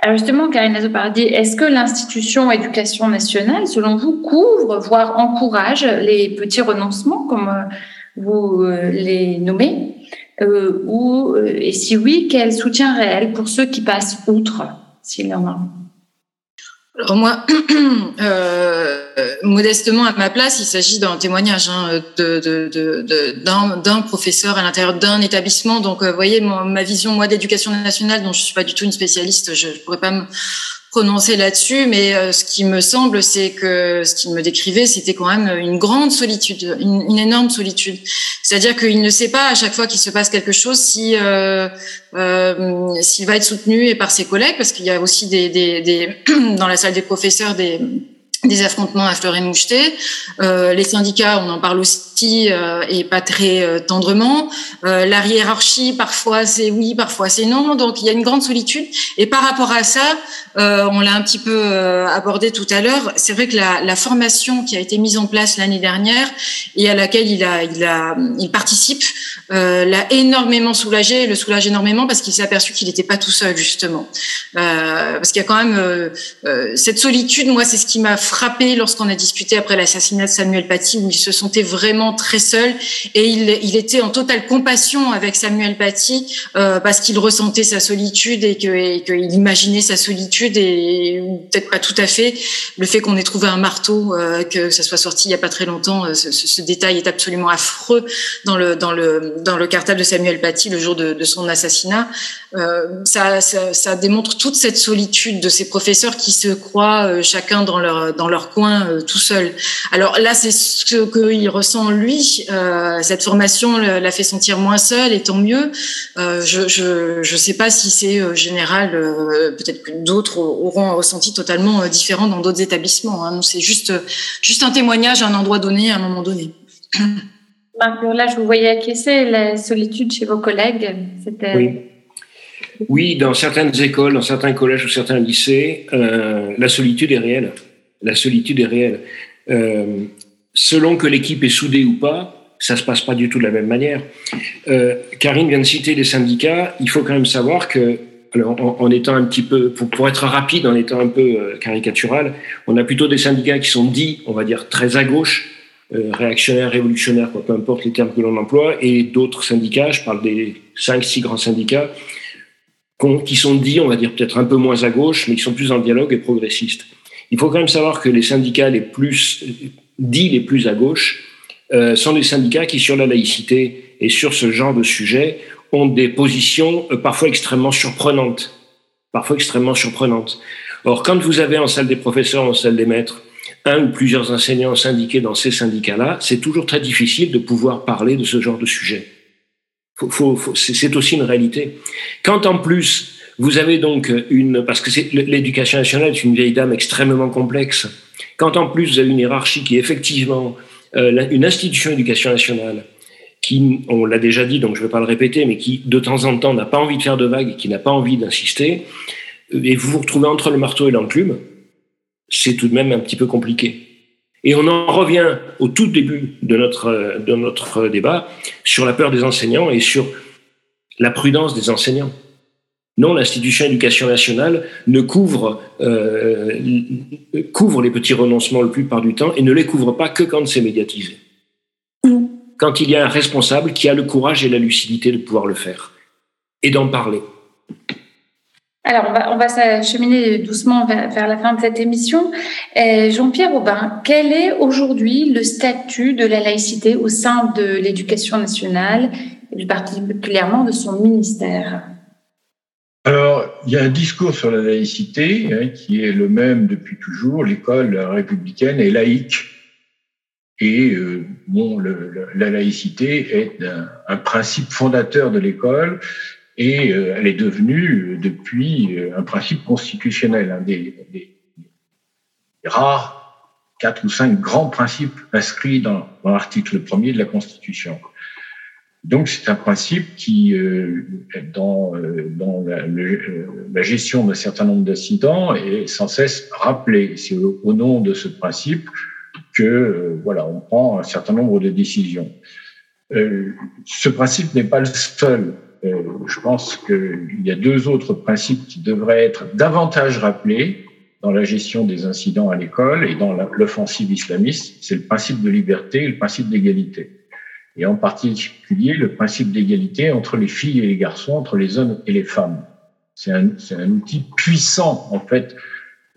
Alors justement, Karine Zopardi, est-ce que l'institution éducation nationale, selon vous, couvre, voire encourage les petits renoncements, comme euh, vous les nommez euh, ou, Et si oui, quel soutien réel pour ceux qui passent outre, s'il y en a alors moi, euh, modestement à ma place, il s'agit d'un témoignage hein, de, de, de, d'un, professeur à l'intérieur d'un établissement. Donc, vous voyez, ma vision moi d'éducation nationale, dont je suis pas du tout une spécialiste, je ne pourrais pas me prononcer là-dessus, mais euh, ce qui me semble, c'est que ce qu'il me décrivait, c'était quand même une grande solitude, une, énorme solitude. C'est-à-dire qu'il ne sait pas à chaque fois qu'il se passe quelque chose si euh, euh, s'il va être soutenu et par ses collègues, parce qu'il y a aussi des, dans la salle des professeurs des des affrontements à fleur et moucheté. Les syndicats, on en parle aussi euh, et pas très euh, tendrement. Euh, la hiérarchie, parfois c'est oui, parfois c'est non. Donc il y a une grande solitude. Et par rapport à ça, euh, on l'a un petit peu abordé tout à l'heure. C'est vrai que la, formation qui a été mise en place l'année dernière et à laquelle il a, il participe, l'a énormément soulagé. Le soulage énormément parce qu'il s'est aperçu qu'il n'était pas tout seul justement. parce qu'il y a quand même cette solitude. Moi, c'est ce qui m'a frappé lorsqu'on a discuté après l'assassinat de Samuel Paty, où il se sentait vraiment très seul et il, était en totale compassion avec Samuel Paty euh, parce qu'il ressentait sa solitude et qu'il imaginait sa solitude et peut-être pas tout à fait le fait qu'on ait trouvé un marteau, euh, que ça soit sorti il y a pas très longtemps. Euh, ce, détail est absolument affreux dans le dans le dans le cartable de Samuel Paty le jour de, son assassinat. Ça, ça, démontre toute cette solitude de ces professeurs qui se croient chacun dans leur dans leur coin tout seul. Alors là, c'est ce qu'il ressent lui. Euh, cette formation l'a fait sentir moins seul, et tant mieux. Euh, je je je sais pas si c'est euh, général. Peut-être que d'autres auront un ressenti totalement différent dans d'autres établissements. Hein. C'est juste juste un témoignage à un endroit donné, à un moment donné. Marc là, je vous voyais acquiescer la solitude chez vos collègues. C'était. Oui. Oui, dans certaines écoles, dans certains collèges ou certains lycées, euh, la solitude est réelle. La solitude est réelle. Euh, selon que l'équipe est soudée ou pas, ça se passe pas du tout de la même manière. Euh, Karine vient de citer les syndicats. Il faut quand même savoir que, alors, en, étant un petit peu, pour, être rapide, en étant un peu euh, caricatural, on a plutôt des syndicats qui sont dits, on va dire, très à gauche, euh, réactionnaires, révolutionnaires, peu importe les termes que l'on emploie, et d'autres syndicats, je parle des cinq, six grands syndicats, qui sont dits, on va dire peut-être un peu moins à gauche, mais qui sont plus en dialogue et progressistes. Il faut quand même savoir que les syndicats les plus dits les plus à gauche euh, sont des syndicats qui, sur la laïcité et sur ce genre de sujet, ont des positions euh, parfois extrêmement surprenantes. Parfois extrêmement surprenantes. Or, quand vous avez en salle des professeurs, en salle des maîtres, un ou plusieurs enseignants syndiqués dans ces syndicats-là, c'est toujours très difficile de pouvoir parler de ce genre de sujet. Faut, faut, faut, c'est aussi une réalité. Quand en plus vous avez donc une, parce que l'éducation nationale est une vieille dame extrêmement complexe. Quand en plus vous avez une hiérarchie qui est effectivement euh, une institution d'éducation nationale, qui, on l'a déjà dit, donc je ne vais pas le répéter, mais qui de temps en temps n'a pas envie de faire de vagues, qui n'a pas envie d'insister, et vous vous retrouvez entre le marteau et l'enclume, c'est tout de même un petit peu compliqué. Et on en revient au tout début de notre débat sur la peur des enseignants et sur la prudence des enseignants. Non, l'institution éducation nationale ne couvre, euh, couvre les petits renoncements le plupart du temps et ne les couvre pas que quand c'est médiatisé. Ou quand il y a un responsable qui a le courage et la lucidité de pouvoir le faire et d'en parler. Alors, on va, on va s'acheminer doucement vers, vers, la fin de cette émission. Jean-Pierre Aubin, quel est aujourd'hui le statut de la laïcité au sein de l'éducation nationale et plus particulièrement de son ministère? Alors, il y a un discours sur la laïcité hein, qui est le même depuis toujours. L'école républicaine est laïque. Et euh, bon, la laïcité est un, principe fondateur de l'école et euh, elle est devenue euh, depuis euh, un principe constitutionnel, un des, des, rares quatre ou cinq grands principes inscrits dans l'article premier de la Constitution. Donc c'est un principe qui, euh, dans, la, le, la, gestion d'un certain nombre d'incidents, est sans cesse rappelé. C'est au, nom de ce principe que euh, voilà, on prend un certain nombre de décisions. Euh, ce principe n'est pas le seul euh, je pense qu'il y a deux autres principes qui devraient être davantage rappelés dans la gestion des incidents à l'école et dans l'offensive islamiste. C'est le principe de liberté et le principe d'égalité. Et en particulier le principe d'égalité entre les filles et les garçons, entre les hommes et les femmes. C'est un, un, outil puissant, en fait,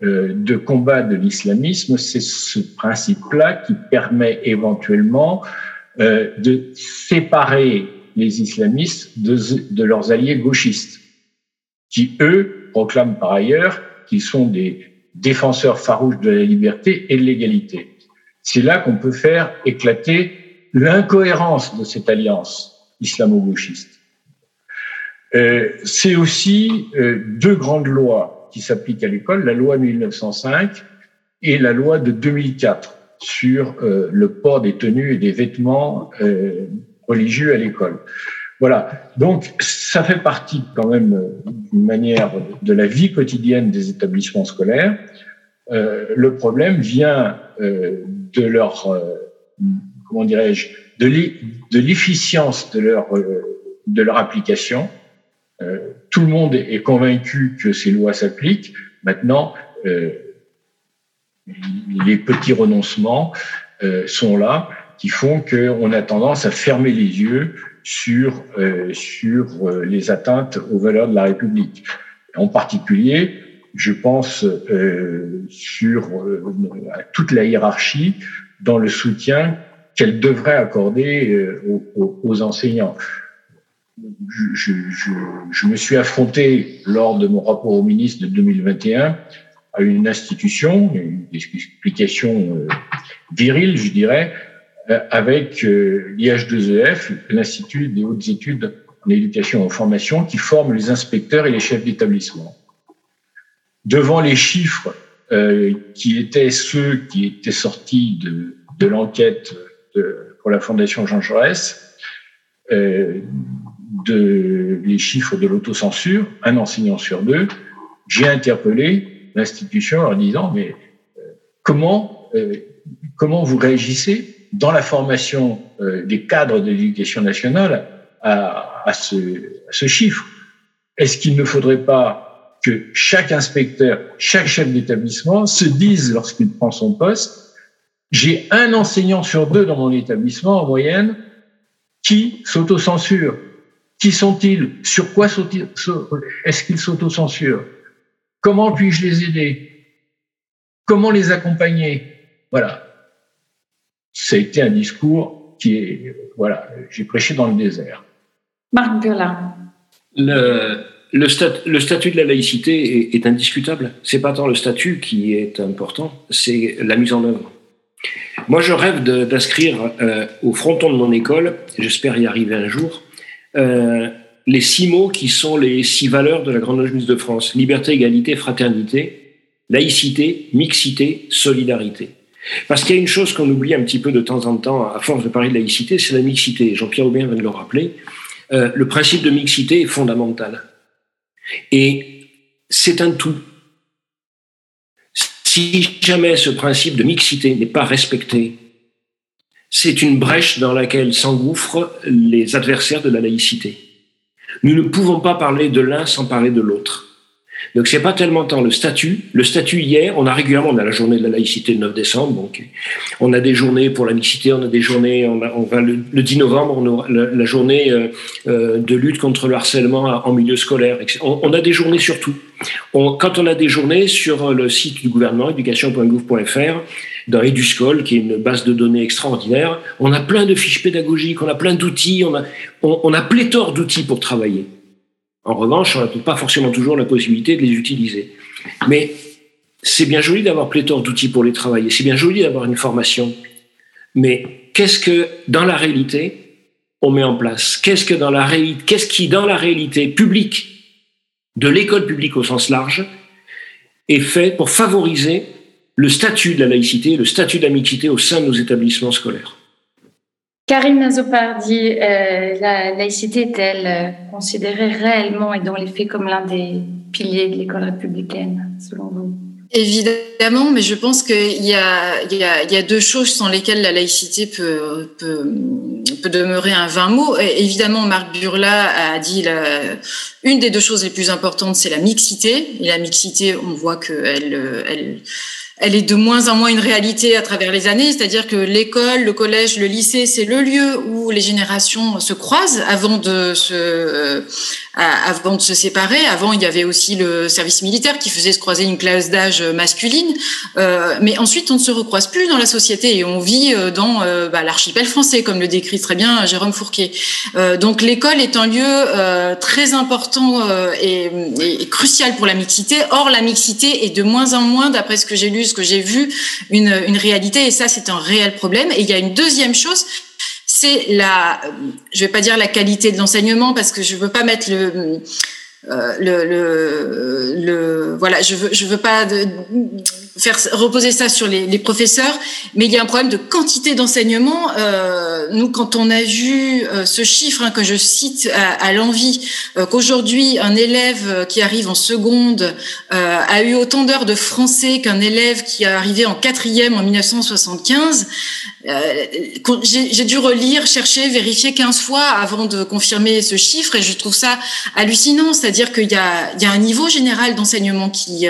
euh, de combat de l'islamisme. C'est ce principe-là qui permet éventuellement euh, de séparer les islamistes de, de, leurs alliés gauchistes, qui, eux, proclament par ailleurs qu'ils sont des défenseurs farouches de la liberté et de l'égalité. C'est là qu'on peut faire éclater l'incohérence de cette alliance islamo-gauchiste. Euh, c'est aussi euh, deux grandes lois qui s'appliquent à l'école, la loi 1905 et la loi de 2004 sur euh, le port des tenues et des vêtements religieux à l'école. Voilà. Donc, ça fait partie quand même d'une manière de la vie quotidienne des établissements scolaires. Le problème vient de leur, comment dirais-je, de l'efficience de leur, de leur application. tout le monde est convaincu que ces lois s'appliquent. Maintenant, les petits renoncements sont là qui font qu'on a tendance à fermer les yeux sur, euh, sur euh, les atteintes aux valeurs de la République. En particulier, je pense euh, sur euh, toute la hiérarchie dans le soutien qu'elle devrait accorder euh, aux, aux, enseignants. Je, je, je, me suis affronté lors de mon rapport au ministre de 2021 à une institution, une explication virile, je dirais, euh, avec euh, l'IH2EF, l'Institut des hautes études en éducation et en formation, qui forme les inspecteurs et les chefs d'établissement. Devant les chiffres euh, qui étaient ceux qui étaient sortis de, de l'enquête pour la Fondation Jean Jaurès, euh, de, les chiffres de l'autocensure, un enseignant sur deux, j'ai interpellé l'institution en disant mais comment comment vous réagissez dans la formation euh, des cadres de l'éducation nationale à, à, ce, à ce chiffre? Est-ce qu'il ne faudrait pas que chaque inspecteur, chaque chef d'établissement se dise lorsqu'il prend son poste, j'ai un enseignant sur deux dans mon établissement en moyenne qui s'autocensure. Qui sont-ils? Sur quoi est-ce qu'ils s'autocensurent? Comment puis-je les aider? Comment les accompagner? Voilà ça a été un discours qui est, voilà, j'ai prêché dans le désert. Marc Burla. Le, le, le, statut de la laïcité est, est indiscutable. C'est pas tant le statut qui est important, c'est la mise en œuvre. Moi, je rêve d'inscrire euh, au fronton de mon école, j'espère y arriver un jour, euh, les six mots qui sont les six valeurs de la Grande Loge de France liberté, égalité, fraternité, laïcité, mixité, solidarité. Parce qu'il y a une chose qu'on oublie un petit peu de temps en temps, à force de parler de laïcité, c'est la mixité. Jean-Pierre Aubin vient de le rappeler. Euh, le principe de mixité est fondamental. Et c'est un tout. Si jamais ce principe de mixité n'est pas respecté, c'est une brèche dans laquelle s'engouffrent les adversaires de la laïcité. Nous ne pouvons pas parler de l'un sans parler de l'autre. Donc c'est pas tellement tant le statut. Le statut hier, on a régulièrement, on a la journée de la laïcité le 9 décembre, donc on a des journées pour la mixité, on a des journées, on, a, on va le, le, 10 novembre, on a la, journée euh, euh, de lutte contre le harcèlement en milieu scolaire. On, on a des journées sur tout. On, quand on a des journées sur le site du gouvernement, éducation.gouv.fr, dans Eduscol, qui est une base de données extraordinaire, on a plein de fiches pédagogiques, on a plein d'outils, on a, on a pléthore d'outils pour travailler. En revanche, on n'a pas forcément toujours la possibilité de les utiliser. Mais c'est bien joli d'avoir pléthore d'outils pour les travailler, c'est bien joli d'avoir une formation. Mais qu'est-ce que, dans la réalité, on met en place? Qu'est-ce que dans la réalité, qu'est-ce qui, dans la réalité publique, de l'école publique au sens large, est fait pour favoriser le statut de la laïcité, le statut d'amitié au sein de nos établissements scolaires? Karine Nazopardi, euh, la laïcité est-elle euh, considérée réellement et dans les faits comme l'un des piliers de l'école républicaine, selon vous? Évidemment, mais je pense qu'il y a, il y, a, deux choses sans lesquelles la laïcité peut, peut, peut demeurer un vain mot. Évidemment, Marc Burla a dit la, une des deux choses les plus importantes, c'est la mixité. Et la mixité, on voit qu'elle elle, elle est de moins en moins une réalité à travers les années, c'est-à-dire que l'école, le collège, le lycée, c'est le lieu où les générations se croisent avant de se, euh, avant de se séparer. Avant, il y avait aussi le service militaire qui faisait se croiser une classe d'âge masculine, euh, mais ensuite on ne se recroise plus dans la société et on vit euh, dans euh, bah, l'archipel français, comme le décrit très bien Jérôme Fourquet. Euh, donc l'école est un lieu euh, très important et, et, crucial pour la mixité. Or, la mixité est de moins en moins, d'après ce que j'ai lu ce que j'ai vu, une, une réalité, et ça, c'est un réel problème. Et il y a une deuxième chose, c'est la, je vais pas dire la qualité de l'enseignement, parce que je veux pas mettre le, euh, le, le, voilà, je veux, je veux pas faire reposer ça sur les, professeurs, mais il y a un problème de quantité d'enseignement. Euh, nous, quand on a vu euh, ce chiffre hein, que je cite à, l'envie, qu'aujourd'hui un élève qui arrive en seconde a eu autant d'heures de français qu'un élève qui est arrivé en quatrième en 1975, j'ai dû relire, chercher, vérifier 15 fois avant de confirmer ce chiffre, et je trouve ça hallucinant. C'est-à-dire qu'il y a, il y a un niveau général d'enseignement qui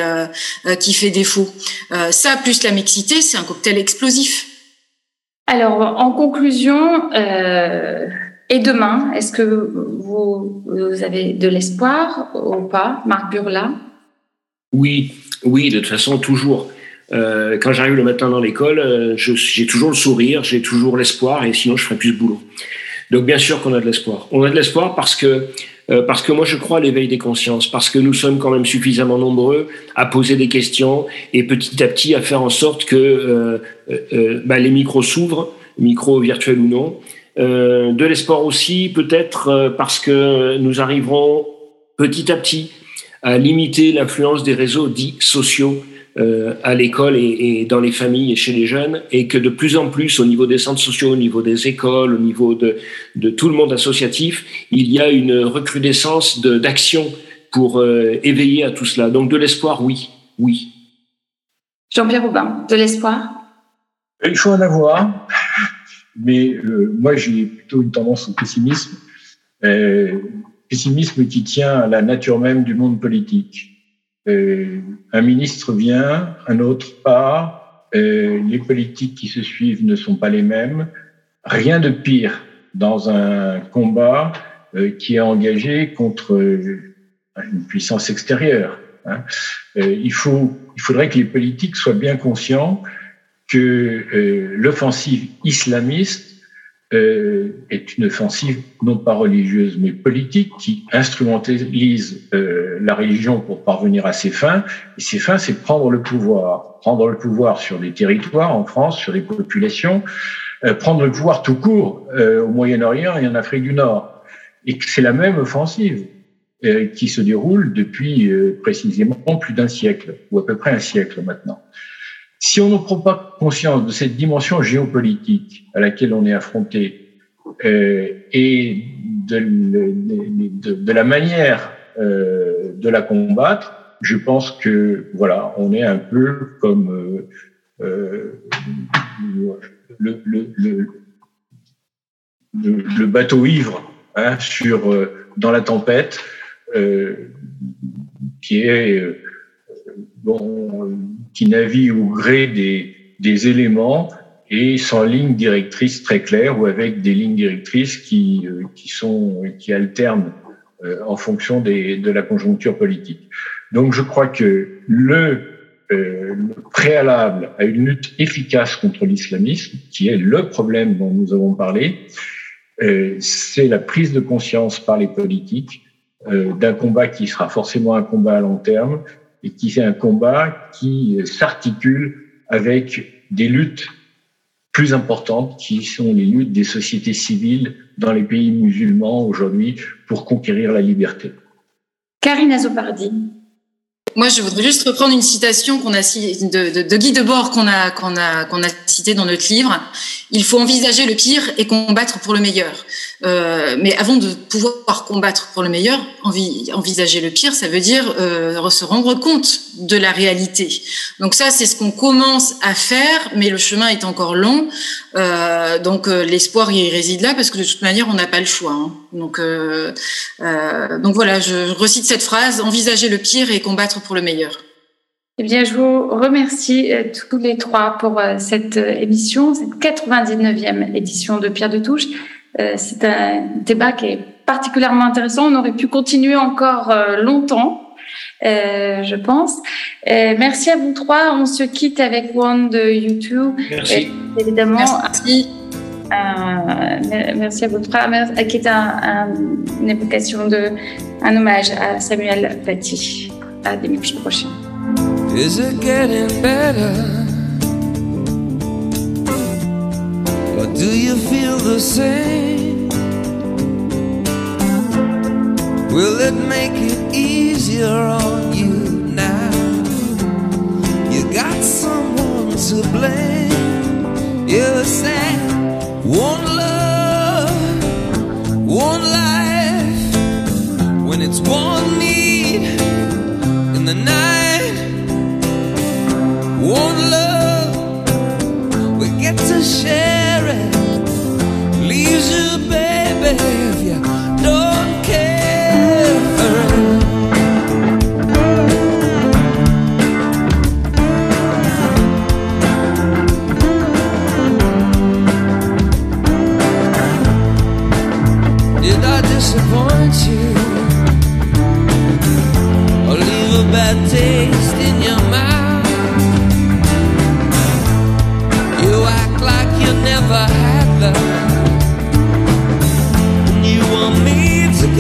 qui fait défaut. Euh, ça, plus la mixité, c'est un cocktail explosif. Alors, en conclusion, euh, et demain, est-ce que vous, avez de l'espoir ou pas, Marc Burla? Oui, oui, de toute façon, toujours. Euh, quand j'arrive le matin dans l'école, j'ai toujours le sourire, j'ai toujours l'espoir, et sinon je ferai plus de boulot. Donc bien sûr qu'on a de l'espoir. On a de l'espoir parce que euh, parce que moi je crois à l'éveil des consciences, parce que nous sommes quand même suffisamment nombreux à poser des questions et petit à petit à faire en sorte que euh, euh, bah, les micros s'ouvrent, micros virtuels ou non. de l'espoir aussi, peut-être parce que nous arriverons petit à petit à limiter l'influence des réseaux dits sociaux euh, à l'école et, et, dans les familles et chez les jeunes, et que de plus en plus, au niveau des centres sociaux, au niveau des écoles, au niveau de, de tout le monde associatif, il y a une recrudescence d'action pour euh, éveiller à tout cela. Donc de l'espoir, oui, oui. Jean-Pierre Aubin, de l'espoir? Il faut en avoir, mais euh, moi j'ai plutôt une tendance au pessimisme, pessimisme qui tient à la nature même du monde politique un ministre vient, un autre part, les politiques qui se suivent ne sont pas les mêmes. Rien de pire dans un combat euh, qui est engagé contre euh, une puissance extérieure. Hein. Euh, il, faut, il faudrait que les politiques soient bien conscients que l'offensive islamiste euh, est une offensive non pas religieuse mais politique qui instrumentalise euh, la religion pour parvenir à ses fins. Et ses fins, c'est prendre le pouvoir, prendre le pouvoir sur des territoires en France, sur des populations, euh, prendre le pouvoir tout court euh, au Moyen-Orient et en Afrique du Nord. Et c'est la même offensive euh, qui se déroule depuis précisément plus d'un siècle ou à peu près un siècle maintenant. Si on ne prend pas conscience de cette dimension géopolitique à laquelle on est affronté euh, et de, la manière euh, de la combattre, je pense que voilà, on est un peu comme euh, euh le, le, le, le, bateau ivre hein, sur euh, dans la tempête, euh, qui est bon, qui navigue au gré des, des éléments et sans ligne directrice très claire ou avec des lignes directrices qui, euh, qui sont qui alternent euh, en fonction des, de la conjoncture politique. Donc je crois que le, euh, le préalable à une lutte efficace contre l'islamisme, qui est le problème dont nous avons parlé, euh, c'est la prise de conscience par les politiques euh, d'un combat qui sera forcément un combat à long terme, et qui c'est un combat qui s'articule avec des luttes plus importantes qui sont les luttes des sociétés civiles dans les pays musulmans aujourd'hui pour conquérir la liberté. Karine Azopardi. Moi, je voudrais juste reprendre une citation qu'on a de, de, de Guy Debord qu'on a qu'on a qu'on a cité dans notre livre. Il faut envisager le pire et combattre pour le meilleur. Euh, mais avant de pouvoir combattre pour le meilleur, envisager le pire, ça veut dire euh, se rendre compte de la réalité. Donc ça, c'est ce qu'on commence à faire, mais le chemin est encore long. Euh, donc euh, l'espoir il réside là parce que de toute manière, on n'a pas le choix. Hein. Donc euh, euh, donc voilà, je recite cette phrase envisager le pire et combattre pour le meilleur. Eh bien, je vous remercie tous les trois pour cette émission, cette 99e édition de Pierre de Touche. Euh, c'est un débat qui est particulièrement intéressant. On aurait pu continuer encore euh, longtemps, euh, je pense. merci à vous trois. On se quitte avec One de YouTube. Merci. évidemment. Merci. Euh, merci à votre Bopra, euh, qui est un, un, une évocation de un hommage à Samuel Paty à dimanche prochain. Is it getting better? Or do you feel the same? Will it make it easier on you now? You got someone to blame. You're sad. One love, one life. When it's one need in the night. One love, we get to share.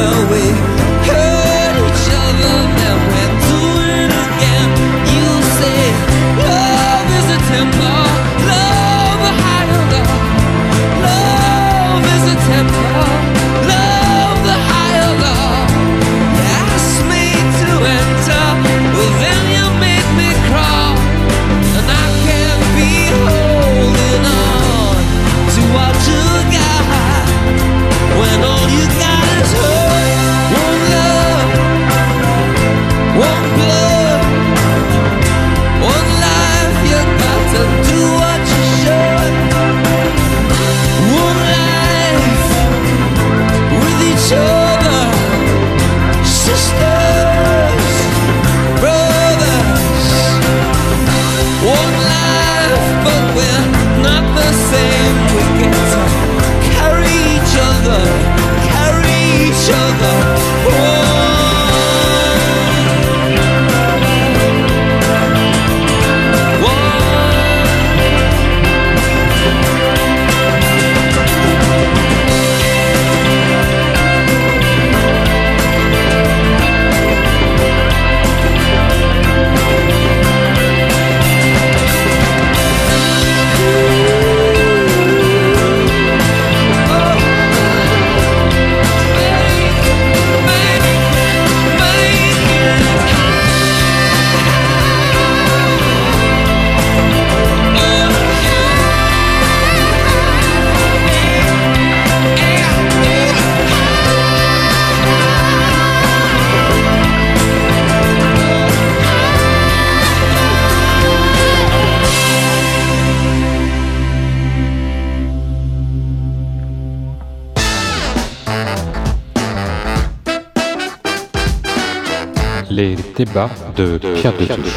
away. de Pierre de Touche.